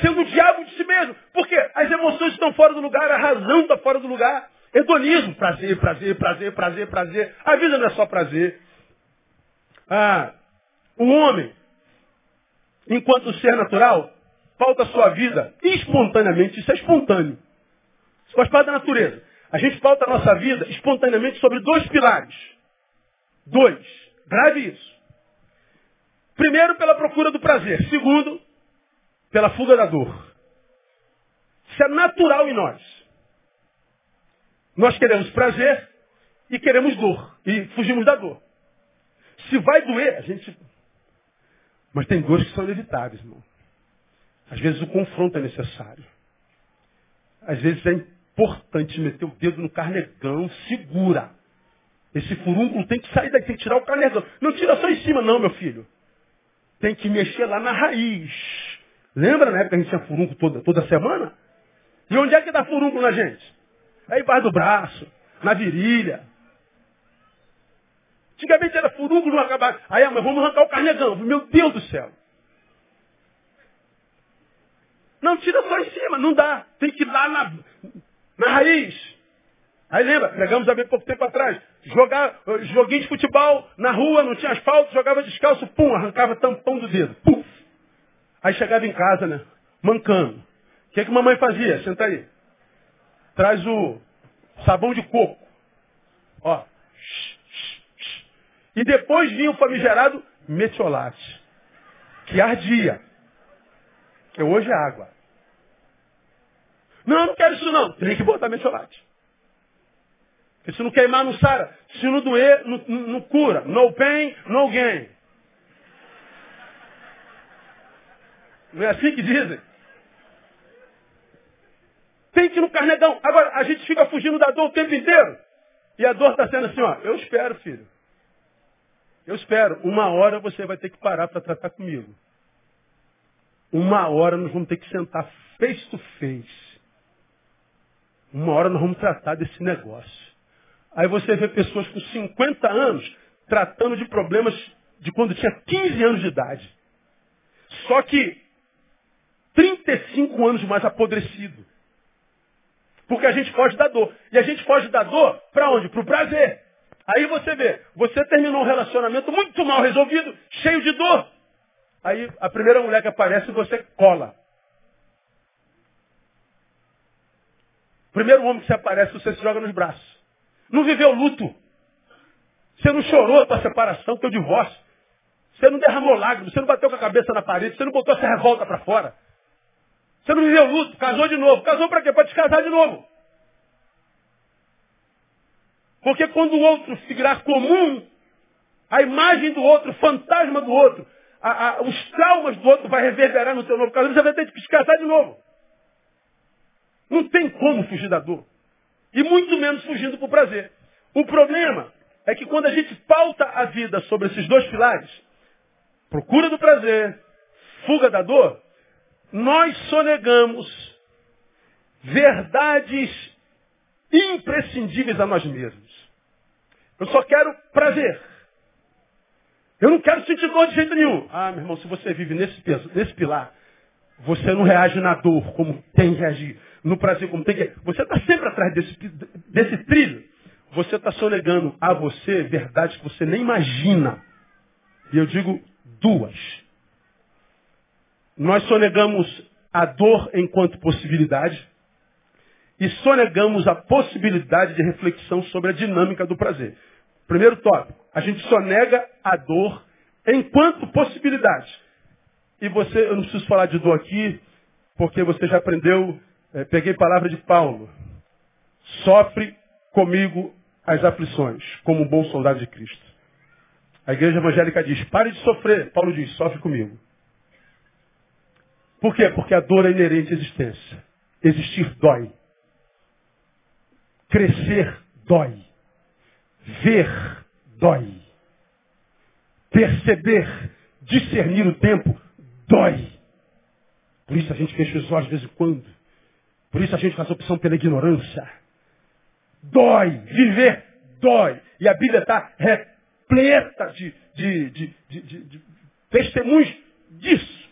sendo o diabo de si mesmo. Porque as emoções estão fora do lugar, a razão está fora do lugar. Hedonismo, prazer, prazer, prazer, prazer, prazer. A vida não é só prazer. Ah, o homem, enquanto ser natural, pauta sua vida espontaneamente. Isso é espontâneo. Isso faz parte da natureza. A gente pauta a nossa vida espontaneamente sobre dois pilares. Dois. Grave isso. Primeiro, pela procura do prazer. Segundo, pela fuga da dor. Isso é natural em nós. Nós queremos prazer e queremos dor. E fugimos da dor. Se vai doer, a gente. Mas tem dores que são inevitáveis, irmão. Às vezes o confronto é necessário. Às vezes é importante meter o dedo no carnegão, segura. Esse furúnculo tem que sair daqui, tem que tirar o canegão. Não tira só em cima, não, meu filho. Tem que mexer lá na raiz. Lembra na época que a gente tinha furúnculo toda, toda semana? E onde é que dá furúnculo na gente? Aí embaixo do braço, na virilha. Antigamente era furúnculo, não acabava. Aí, mas vamos arrancar o carnegão. Meu Deus do céu. Não tira só em cima, não dá. Tem que ir lá na, na raiz. Aí lembra, pregamos há bem pouco tempo atrás. Jogar, joguinho de futebol na rua, não tinha asfalto, jogava descalço, pum, arrancava tampão do dedo. Puf. Aí chegava em casa, né? Mancando. O que, é que mamãe fazia? Senta aí. Traz o sabão de coco. Ó. E depois vinha o famigerado metiolate. Que ardia. Que hoje é água. Não, não quero isso não. Tem que botar metiolate. Porque se não queimar, não sara. Se não doer, não, não cura. No pain, no gain. Não é assim que dizem? Ir no carnegão. Agora, a gente fica fugindo da dor o tempo inteiro. E a dor está sendo assim, ó. Eu espero, filho. Eu espero. Uma hora você vai ter que parar para tratar comigo. Uma hora nós vamos ter que sentar face to face. Uma hora nós vamos tratar desse negócio. Aí você vê pessoas com 50 anos tratando de problemas de quando tinha 15 anos de idade. Só que 35 anos mais apodrecido. Porque a gente foge da dor. E a gente foge da dor para onde? Para o prazer. Aí você vê, você terminou um relacionamento muito mal resolvido, cheio de dor. Aí a primeira mulher que aparece, você cola. Primeiro homem que se aparece, você se joga nos braços. Não viveu luto. Você não chorou a tua separação, teu divórcio. Você não derramou lágrimas, você não bateu com a cabeça na parede, você não botou essa revolta para fora. Você não viveu luto, casou de novo. Casou para quê? Para descasar de novo. Porque quando o outro se virar comum, a imagem do outro, o fantasma do outro, a, a, os traumas do outro vai reverberar no teu novo casamento, você vai ter que descasar de novo. Não tem como fugir da dor. E muito menos fugindo para o prazer. O problema é que quando a gente pauta a vida sobre esses dois pilares, procura do prazer, fuga da dor, nós sonegamos verdades imprescindíveis a nós mesmos. Eu só quero prazer. Eu não quero sentir dor de jeito nenhum. Ah, meu irmão, se você vive nesse, nesse pilar, você não reage na dor como tem que reagir, no prazer como tem que. Você está sempre atrás desse, desse trilho. Você está sonegando a você verdades que você nem imagina. E eu digo duas. Nós sonegamos a dor enquanto possibilidade e sonegamos a possibilidade de reflexão sobre a dinâmica do prazer. Primeiro tópico, a gente sonega a dor enquanto possibilidade. E você, eu não preciso falar de dor aqui, porque você já aprendeu, é, peguei palavra de Paulo. Sofre comigo as aflições, como um bom soldado de Cristo. A igreja evangélica diz, pare de sofrer. Paulo diz, sofre comigo. Por quê? Porque a dor é inerente à existência. Existir dói. Crescer dói. Ver dói. Perceber, discernir o tempo dói. Por isso a gente fecha os olhos de vez em quando. Por isso a gente faz opção pela ignorância. Dói. Viver dói. E a Bíblia está repleta de, de, de, de, testemunhos disso.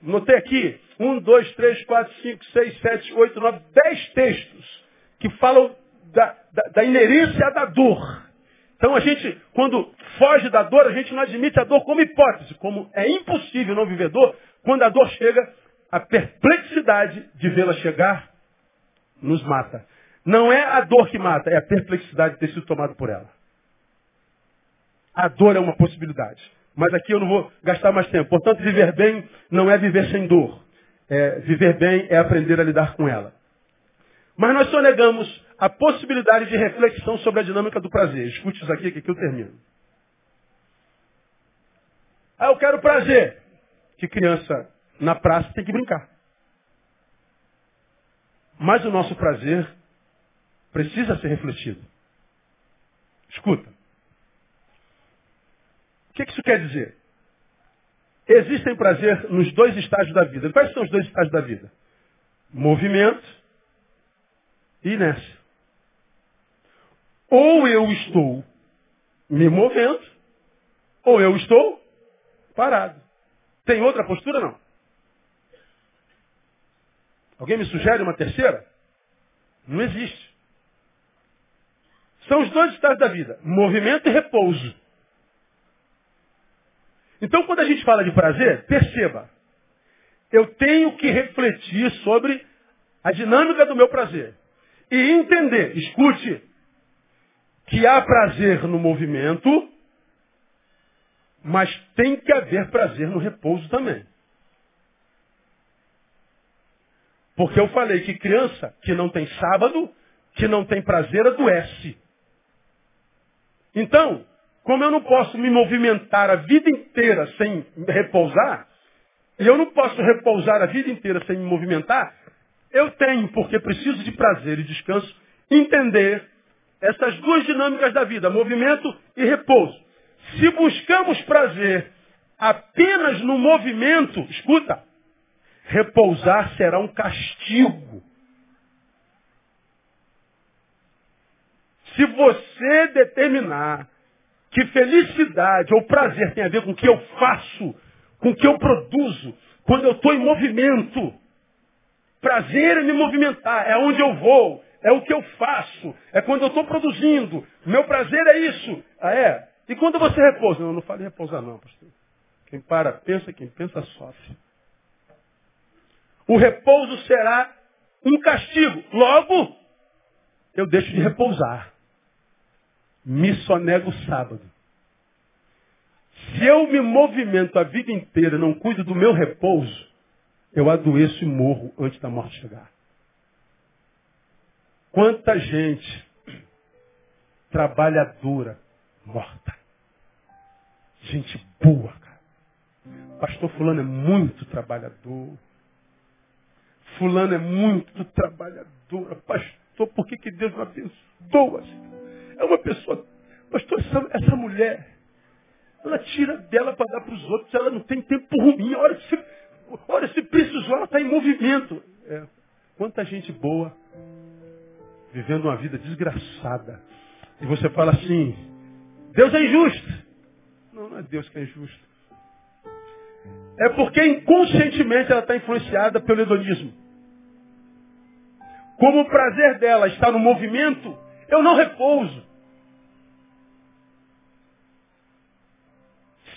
Notei aqui um, dois, três, quatro, cinco, seis, sete, oito, nove, dez textos que falam da, da, da inerência da dor. Então a gente, quando foge da dor, a gente não admite a dor como hipótese, como é impossível não viver dor, quando a dor chega, a perplexidade de vê-la chegar nos mata. Não é a dor que mata, é a perplexidade de ter sido tomado por ela. A dor é uma possibilidade. Mas aqui eu não vou gastar mais tempo. Portanto, viver bem não é viver sem dor. É, viver bem é aprender a lidar com ela. Mas nós só negamos a possibilidade de reflexão sobre a dinâmica do prazer. Escute isso aqui, que aqui eu termino. Ah, eu quero prazer. Que criança na praça tem que brincar. Mas o nosso prazer precisa ser refletido. Escuta. O que isso quer dizer? Existem prazer nos dois estágios da vida. Quais são os dois estágios da vida? Movimento e inércia. Ou eu estou me movendo, ou eu estou parado. Tem outra postura não? Alguém me sugere uma terceira? Não existe. São os dois estados da vida: movimento e repouso. Então, quando a gente fala de prazer, perceba, eu tenho que refletir sobre a dinâmica do meu prazer. E entender, escute, que há prazer no movimento, mas tem que haver prazer no repouso também. Porque eu falei que criança que não tem sábado, que não tem prazer, adoece. Então, como eu não posso me movimentar a vida inteira sem repousar, e eu não posso repousar a vida inteira sem me movimentar, eu tenho, porque preciso de prazer e descanso, entender essas duas dinâmicas da vida, movimento e repouso. Se buscamos prazer apenas no movimento, escuta, repousar será um castigo. Se você determinar que felicidade ou prazer tem a ver com o que eu faço, com o que eu produzo, quando eu estou em movimento, Prazer é me movimentar, é onde eu vou, é o que eu faço, é quando eu estou produzindo. Meu prazer é isso. Ah, é? E quando você repousa? Não, não falei repousar não, pastor. Quem para pensa, quem pensa sofre. O repouso será um castigo. Logo, eu deixo de repousar. Me sonego o sábado. Se eu me movimento a vida inteira não cuido do meu repouso, eu adoeço e morro antes da morte chegar. Quanta gente trabalhadora morta. Gente boa, cara. Pastor fulano é muito trabalhador. Fulano é muito trabalhadora. Pastor, por que, que Deus não abençoa? É uma pessoa. Pastor, essa, essa mulher, ela tira dela para dar para os outros, ela não tem tempo ruim. Olha, se, olha, se precisou, ela está em movimento. É. Quanta gente boa vivendo uma vida desgraçada. E você fala assim, Deus é injusto. Não, não é Deus que é injusto. É porque inconscientemente ela está influenciada pelo hedonismo. Como o prazer dela está no movimento, eu não repouso.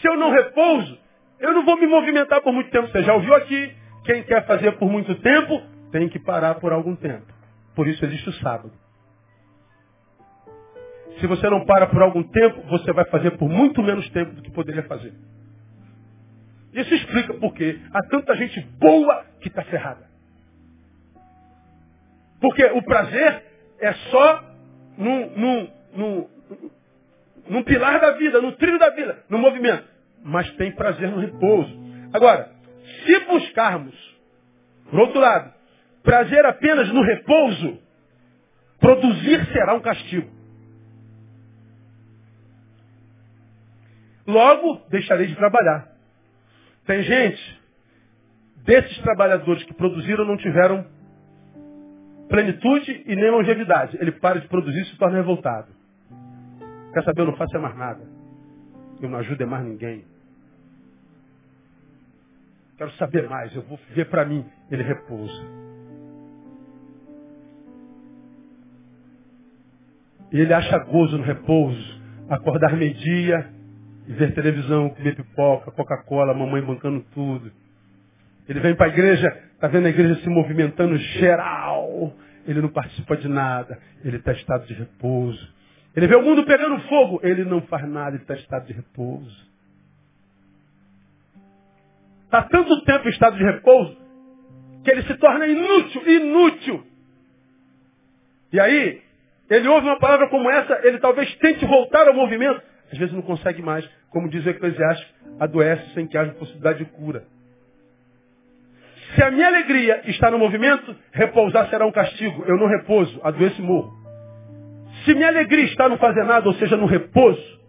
Se eu não repouso, eu não vou me movimentar por muito tempo. Você já ouviu aqui? Quem quer fazer por muito tempo, tem que parar por algum tempo. Por isso existe o sábado. Se você não para por algum tempo, você vai fazer por muito menos tempo do que poderia fazer. Isso explica por que há tanta gente boa que está ferrada. Porque o prazer é só num, num, num, num pilar da vida, no trilho da vida, no movimento. Mas tem prazer no repouso. Agora, se buscarmos, por outro lado, prazer apenas no repouso, produzir será um castigo. Logo, deixarei de trabalhar. Tem gente, desses trabalhadores que produziram, não tiveram plenitude e nem longevidade. Ele para de produzir e se torna revoltado. Quer saber, eu não faço mais nada. Eu não ajudo mais ninguém. Quero saber mais, eu vou viver para mim. Ele repousa. Ele acha gozo no repouso. Acordar meio-dia, e ver televisão, comer pipoca, Coca-Cola, mamãe bancando tudo. Ele vem para a igreja, está vendo a igreja se movimentando geral. Ele não participa de nada. Ele está em estado de repouso. Ele vê o mundo pegando fogo. Ele não faz nada, ele está em estado de repouso. Está tanto tempo em estado de repouso que ele se torna inútil, inútil. E aí, ele ouve uma palavra como essa, ele talvez tente voltar ao movimento, às vezes não consegue mais. Como diz o Eclesiastes, adoece sem que haja possibilidade de cura. Se a minha alegria está no movimento, repousar será um castigo. Eu não repouso, adoeço e morro. Se minha alegria está no fazer nada, ou seja, no repouso,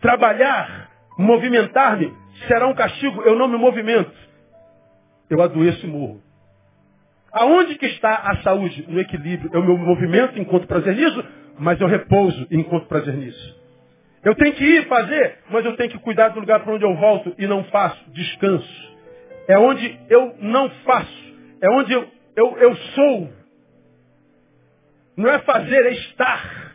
trabalhar, movimentar-me, será um castigo. Eu não me movimento. Eu adoeço e morro. Aonde que está a saúde? No equilíbrio. Eu me movimento enquanto prazer nisso, mas eu repouso enquanto prazer nisso. Eu tenho que ir fazer, mas eu tenho que cuidar do lugar para onde eu volto e não faço. Descanso. É onde eu não faço. É onde eu, eu, eu sou. Não é fazer, é estar.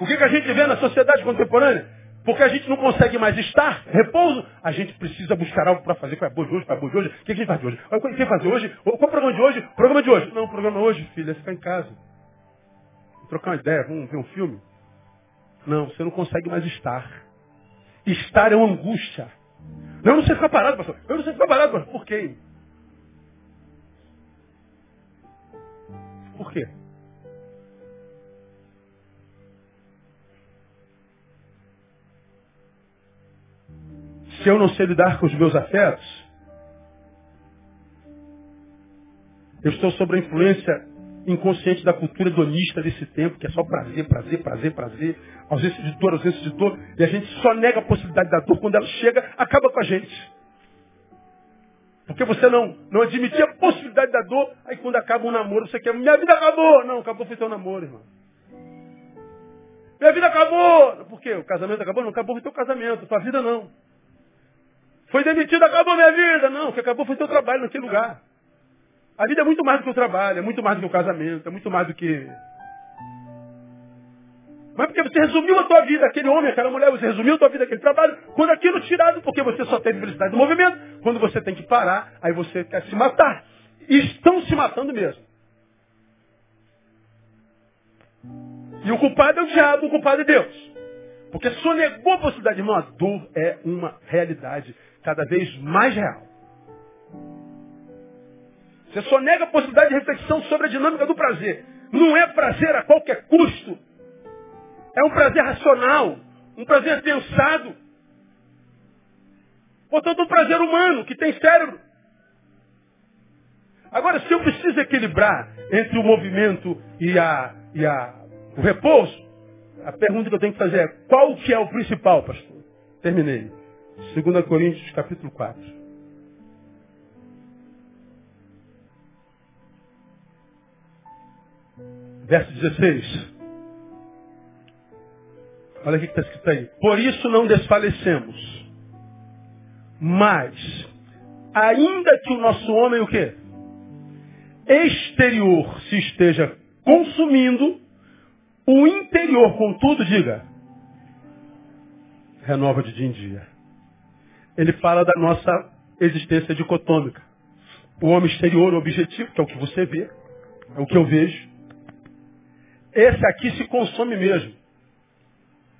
O que, que a gente vê na sociedade contemporânea? Porque a gente não consegue mais estar, repouso, a gente precisa buscar algo para fazer. Qual é boa de hoje? Qual é boa de hoje? O que a gente faz de hoje? O que a fazer hoje? Qual é o programa de hoje? Programa de hoje. Não, o programa hoje, filho, é ficar em casa. trocar uma ideia, vamos ver um filme. Não, você não consegue mais estar. Estar é uma angústia. Não, eu não sei ficar parado, pastor. Eu não sei ficar parado, pastor. Por quê? Por quê? Se eu não sei lidar com os meus afetos, eu estou sob a influência inconsciente da cultura hedonista desse tempo, que é só prazer, prazer, prazer, prazer, ausência de dor, ausência de dor, e a gente só nega a possibilidade da dor, quando ela chega, acaba com a gente. Porque você não, não admitia a possibilidade da dor, aí quando acaba um namoro, você quer, minha vida acabou! Não, acabou foi teu namoro, irmão. Minha vida acabou! Por quê? O casamento acabou? Não, acabou foi teu casamento, tua vida não. Foi demitido, acabou minha vida! Não, o que acabou foi teu trabalho naquele lugar. A vida é muito mais do que o trabalho, é muito mais do que o casamento, é muito mais do que. Mas porque você resumiu a tua vida, aquele homem, aquela mulher, você resumiu a tua vida, aquele trabalho, quando aquilo tirado, porque você só teve felicidade do movimento, quando você tem que parar, aí você quer se matar. E estão se matando mesmo. E o culpado é o diabo, o culpado é Deus. Porque sonegou a possibilidade, irmão, a dor é uma realidade cada vez mais real. Você só nega a possibilidade de reflexão sobre a dinâmica do prazer. Não é prazer a qualquer custo. É um prazer racional, um prazer pensado. Portanto, um prazer humano, que tem cérebro. Agora, se eu preciso equilibrar entre o movimento e, a, e a, o repouso, a pergunta que eu tenho que fazer é, qual que é o principal, pastor? Terminei. 2 Coríntios, capítulo 4. Verso 16. Olha o que está escrito aí. Por isso não desfalecemos. Mas, ainda que o nosso homem o quê? Exterior se esteja consumindo, o interior, contudo, diga, renova de dia em dia. Ele fala da nossa existência dicotômica. O homem exterior, o objetivo, que é o que você vê, é o que eu vejo. Esse aqui se consome mesmo.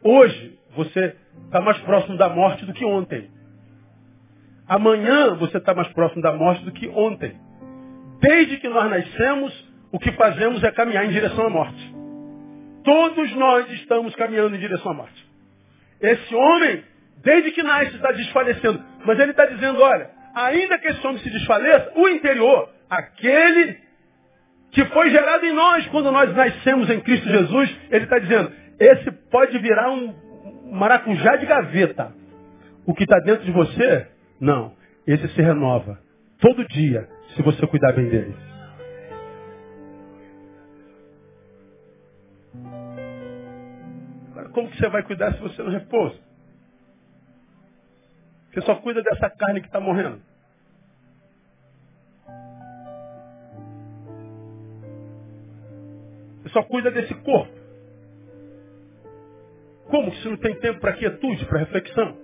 Hoje, você está mais próximo da morte do que ontem. Amanhã, você está mais próximo da morte do que ontem. Desde que nós nascemos, o que fazemos é caminhar em direção à morte. Todos nós estamos caminhando em direção à morte. Esse homem, desde que nasce, está desfalecendo. Mas ele está dizendo, olha, ainda que esse homem se desfaleça, o interior, aquele que foi gerado em nós quando nós nascemos em Cristo Jesus, ele está dizendo, esse pode virar um maracujá de gaveta. O que está dentro de você, não. Esse se renova. Todo dia, se você cuidar bem dele. como que você vai cuidar se você não repousa? Você só cuida dessa carne que está morrendo. Você só cuida desse corpo. Como que se não tem tempo para quietude, para reflexão?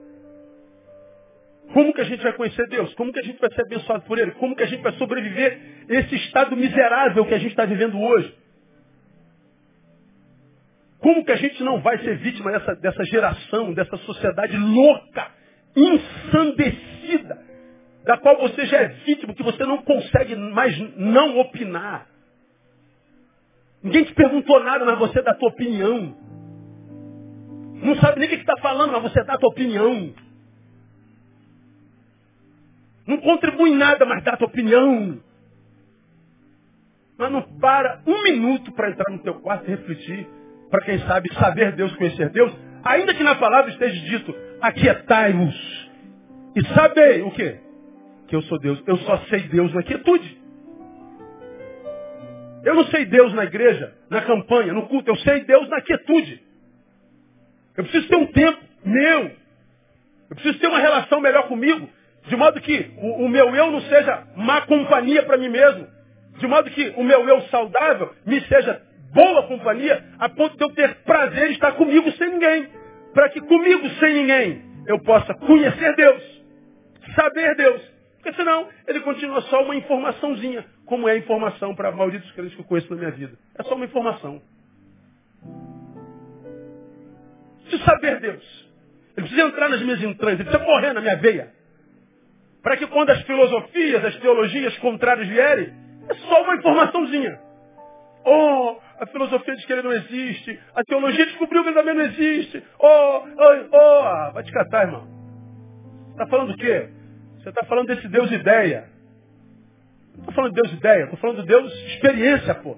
Como que a gente vai conhecer Deus? Como que a gente vai ser abençoado por Ele? Como que a gente vai sobreviver esse estado miserável que a gente está vivendo hoje? Como que a gente não vai ser vítima dessa, dessa geração, dessa sociedade louca, ensandecida, da qual você já é vítima, que você não consegue mais não opinar? Ninguém te perguntou nada, mas você dá a tua opinião. Não sabe nem o que está falando, mas você dá a tua opinião. Não contribui em nada, mas dá a tua opinião. Mas não para um minuto para entrar no teu quarto e refletir para quem sabe saber Deus, conhecer Deus, ainda que na palavra esteja dito, aquietai-vos. E sabei o quê? Que eu sou Deus. Eu só sei Deus na quietude. Eu não sei Deus na igreja, na campanha, no culto. Eu sei Deus na quietude. Eu preciso ter um tempo meu. Eu preciso ter uma relação melhor comigo. De modo que o, o meu eu não seja má companhia para mim mesmo. De modo que o meu eu saudável me seja boa companhia, a ponto de eu ter prazer em estar comigo sem ninguém. Para que comigo sem ninguém eu possa conhecer Deus, saber Deus. Porque senão ele continua só uma informaçãozinha, como é a informação para malditos crentes que eu conheço na minha vida. É só uma informação. Preciso saber Deus. Ele precisa entrar nas minhas entranhas, ele precisa correr na minha veia. Para que quando as filosofias, as teologias contrárias vierem, é só uma informaçãozinha. Oh, a filosofia diz que ele não existe. A teologia descobriu que ele também não existe. Oh, oh, oh. Ah, vai te catar, irmão. Está falando do quê? Você está falando desse Deus ideia. Não estou falando de Deus ideia, estou falando de Deus experiência, pô.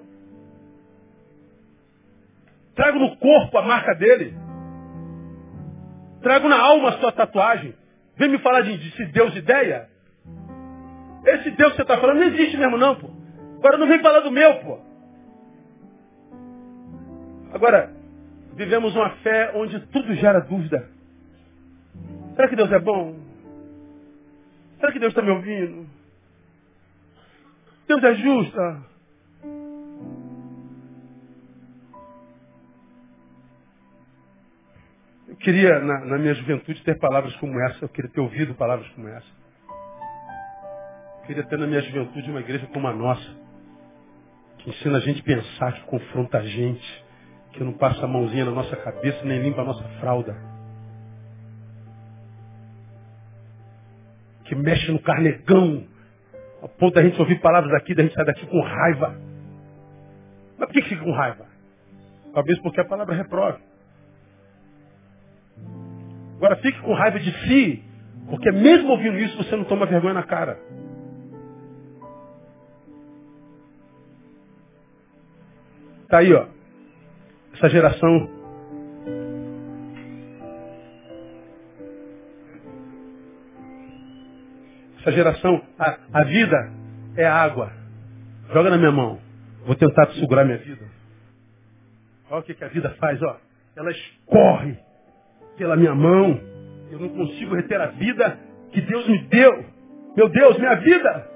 Trago no corpo a marca dele. Trago na alma a sua tatuagem. Vem me falar de, de Deus ideia. Esse Deus que você está falando não existe mesmo não, pô. Agora não vem falar do meu, pô. Agora, vivemos uma fé onde tudo gera dúvida. Será que Deus é bom? Será que Deus está me ouvindo? Deus é justo. Ah. Eu queria, na, na, minha juventude, ter palavras como essa. Eu queria ter ouvido palavras como essa. Eu queria ter na minha juventude uma igreja como a nossa. Que ensina a gente a pensar, que confronta a gente. Que não passa a mãozinha na nossa cabeça, nem limpa a nossa fralda. Que mexe no carnegão. A ponto da gente ouvir palavras daqui, da gente sair daqui com raiva. Mas por que fica com raiva? Talvez porque a palavra reprove. Agora fique com raiva de si, porque mesmo ouvindo isso você não toma vergonha na cara. Tá aí, ó. Essa geração Essa geração, a, a vida é água. Joga na minha mão. Vou tentar segurar minha vida. Olha o que, que a vida faz, ó. Ela escorre pela minha mão. Eu não consigo reter a vida que Deus me deu. Meu Deus, minha vida!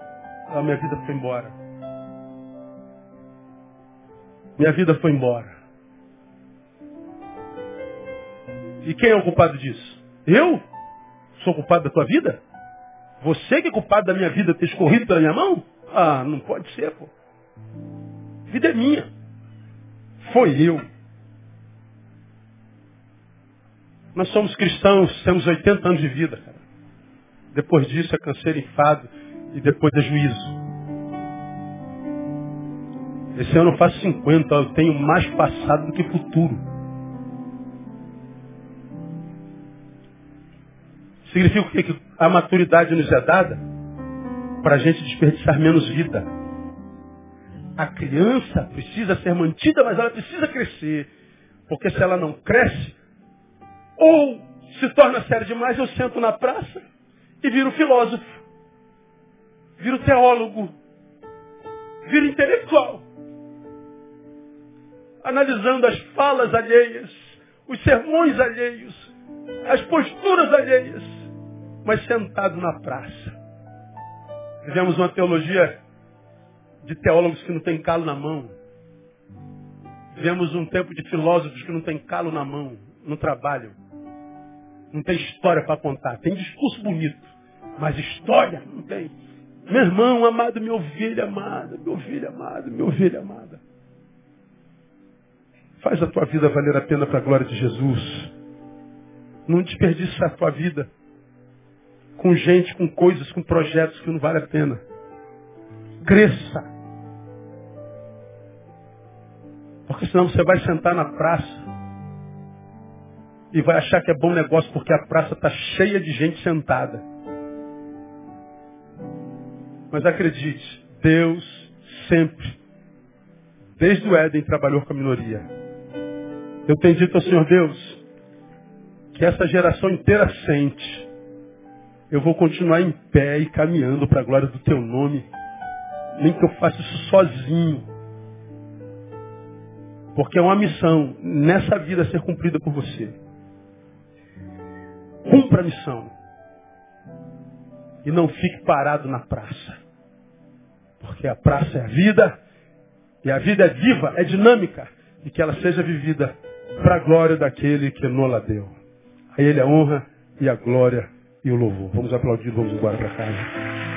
A minha vida foi embora. Minha vida foi embora. E quem é o culpado disso? Eu? Sou culpado da tua vida? Você que é culpado da minha vida ter escorrido pela minha mão? Ah, não pode ser, pô. Vida é minha. Foi eu. Nós somos cristãos, temos 80 anos de vida, cara. Depois disso é canseiro, enfado e depois é juízo. Esse ano eu faço 50, eu tenho mais passado do que futuro. Significa o quê? Que a maturidade nos é dada para a gente desperdiçar menos vida. A criança precisa ser mantida, mas ela precisa crescer. Porque se ela não cresce, ou se torna sério demais, eu sento na praça e viro filósofo, viro teólogo, viro intelectual. Analisando as falas alheias, os sermões alheios, as posturas alheias, mas sentado na praça. Vivemos uma teologia de teólogos que não tem calo na mão. Vivemos um tempo de filósofos que não tem calo na mão, não trabalham. Não tem história para contar. Tem discurso bonito. Mas história não tem. Meu irmão amado, minha ovelha amada, minha ovelha amada, minha ovelha amada. Faz a tua vida valer a pena para a glória de Jesus. Não desperdice a tua vida com gente, com coisas, com projetos que não vale a pena. Cresça. Porque senão você vai sentar na praça e vai achar que é bom negócio porque a praça está cheia de gente sentada. Mas acredite, Deus sempre, desde o Éden, trabalhou com a minoria. Eu tenho dito ao Senhor Deus que essa geração inteira sente. Eu vou continuar em pé e caminhando para a glória do teu nome. Nem que eu faça isso sozinho. Porque é uma missão nessa vida a ser cumprida por você. Cumpra a missão. E não fique parado na praça. Porque a praça é a vida. E a vida é viva, é dinâmica. E que ela seja vivida para a glória daquele que nola deu. A ele a honra e a glória e o louvor. Vamos aplaudir, vamos embora para casa.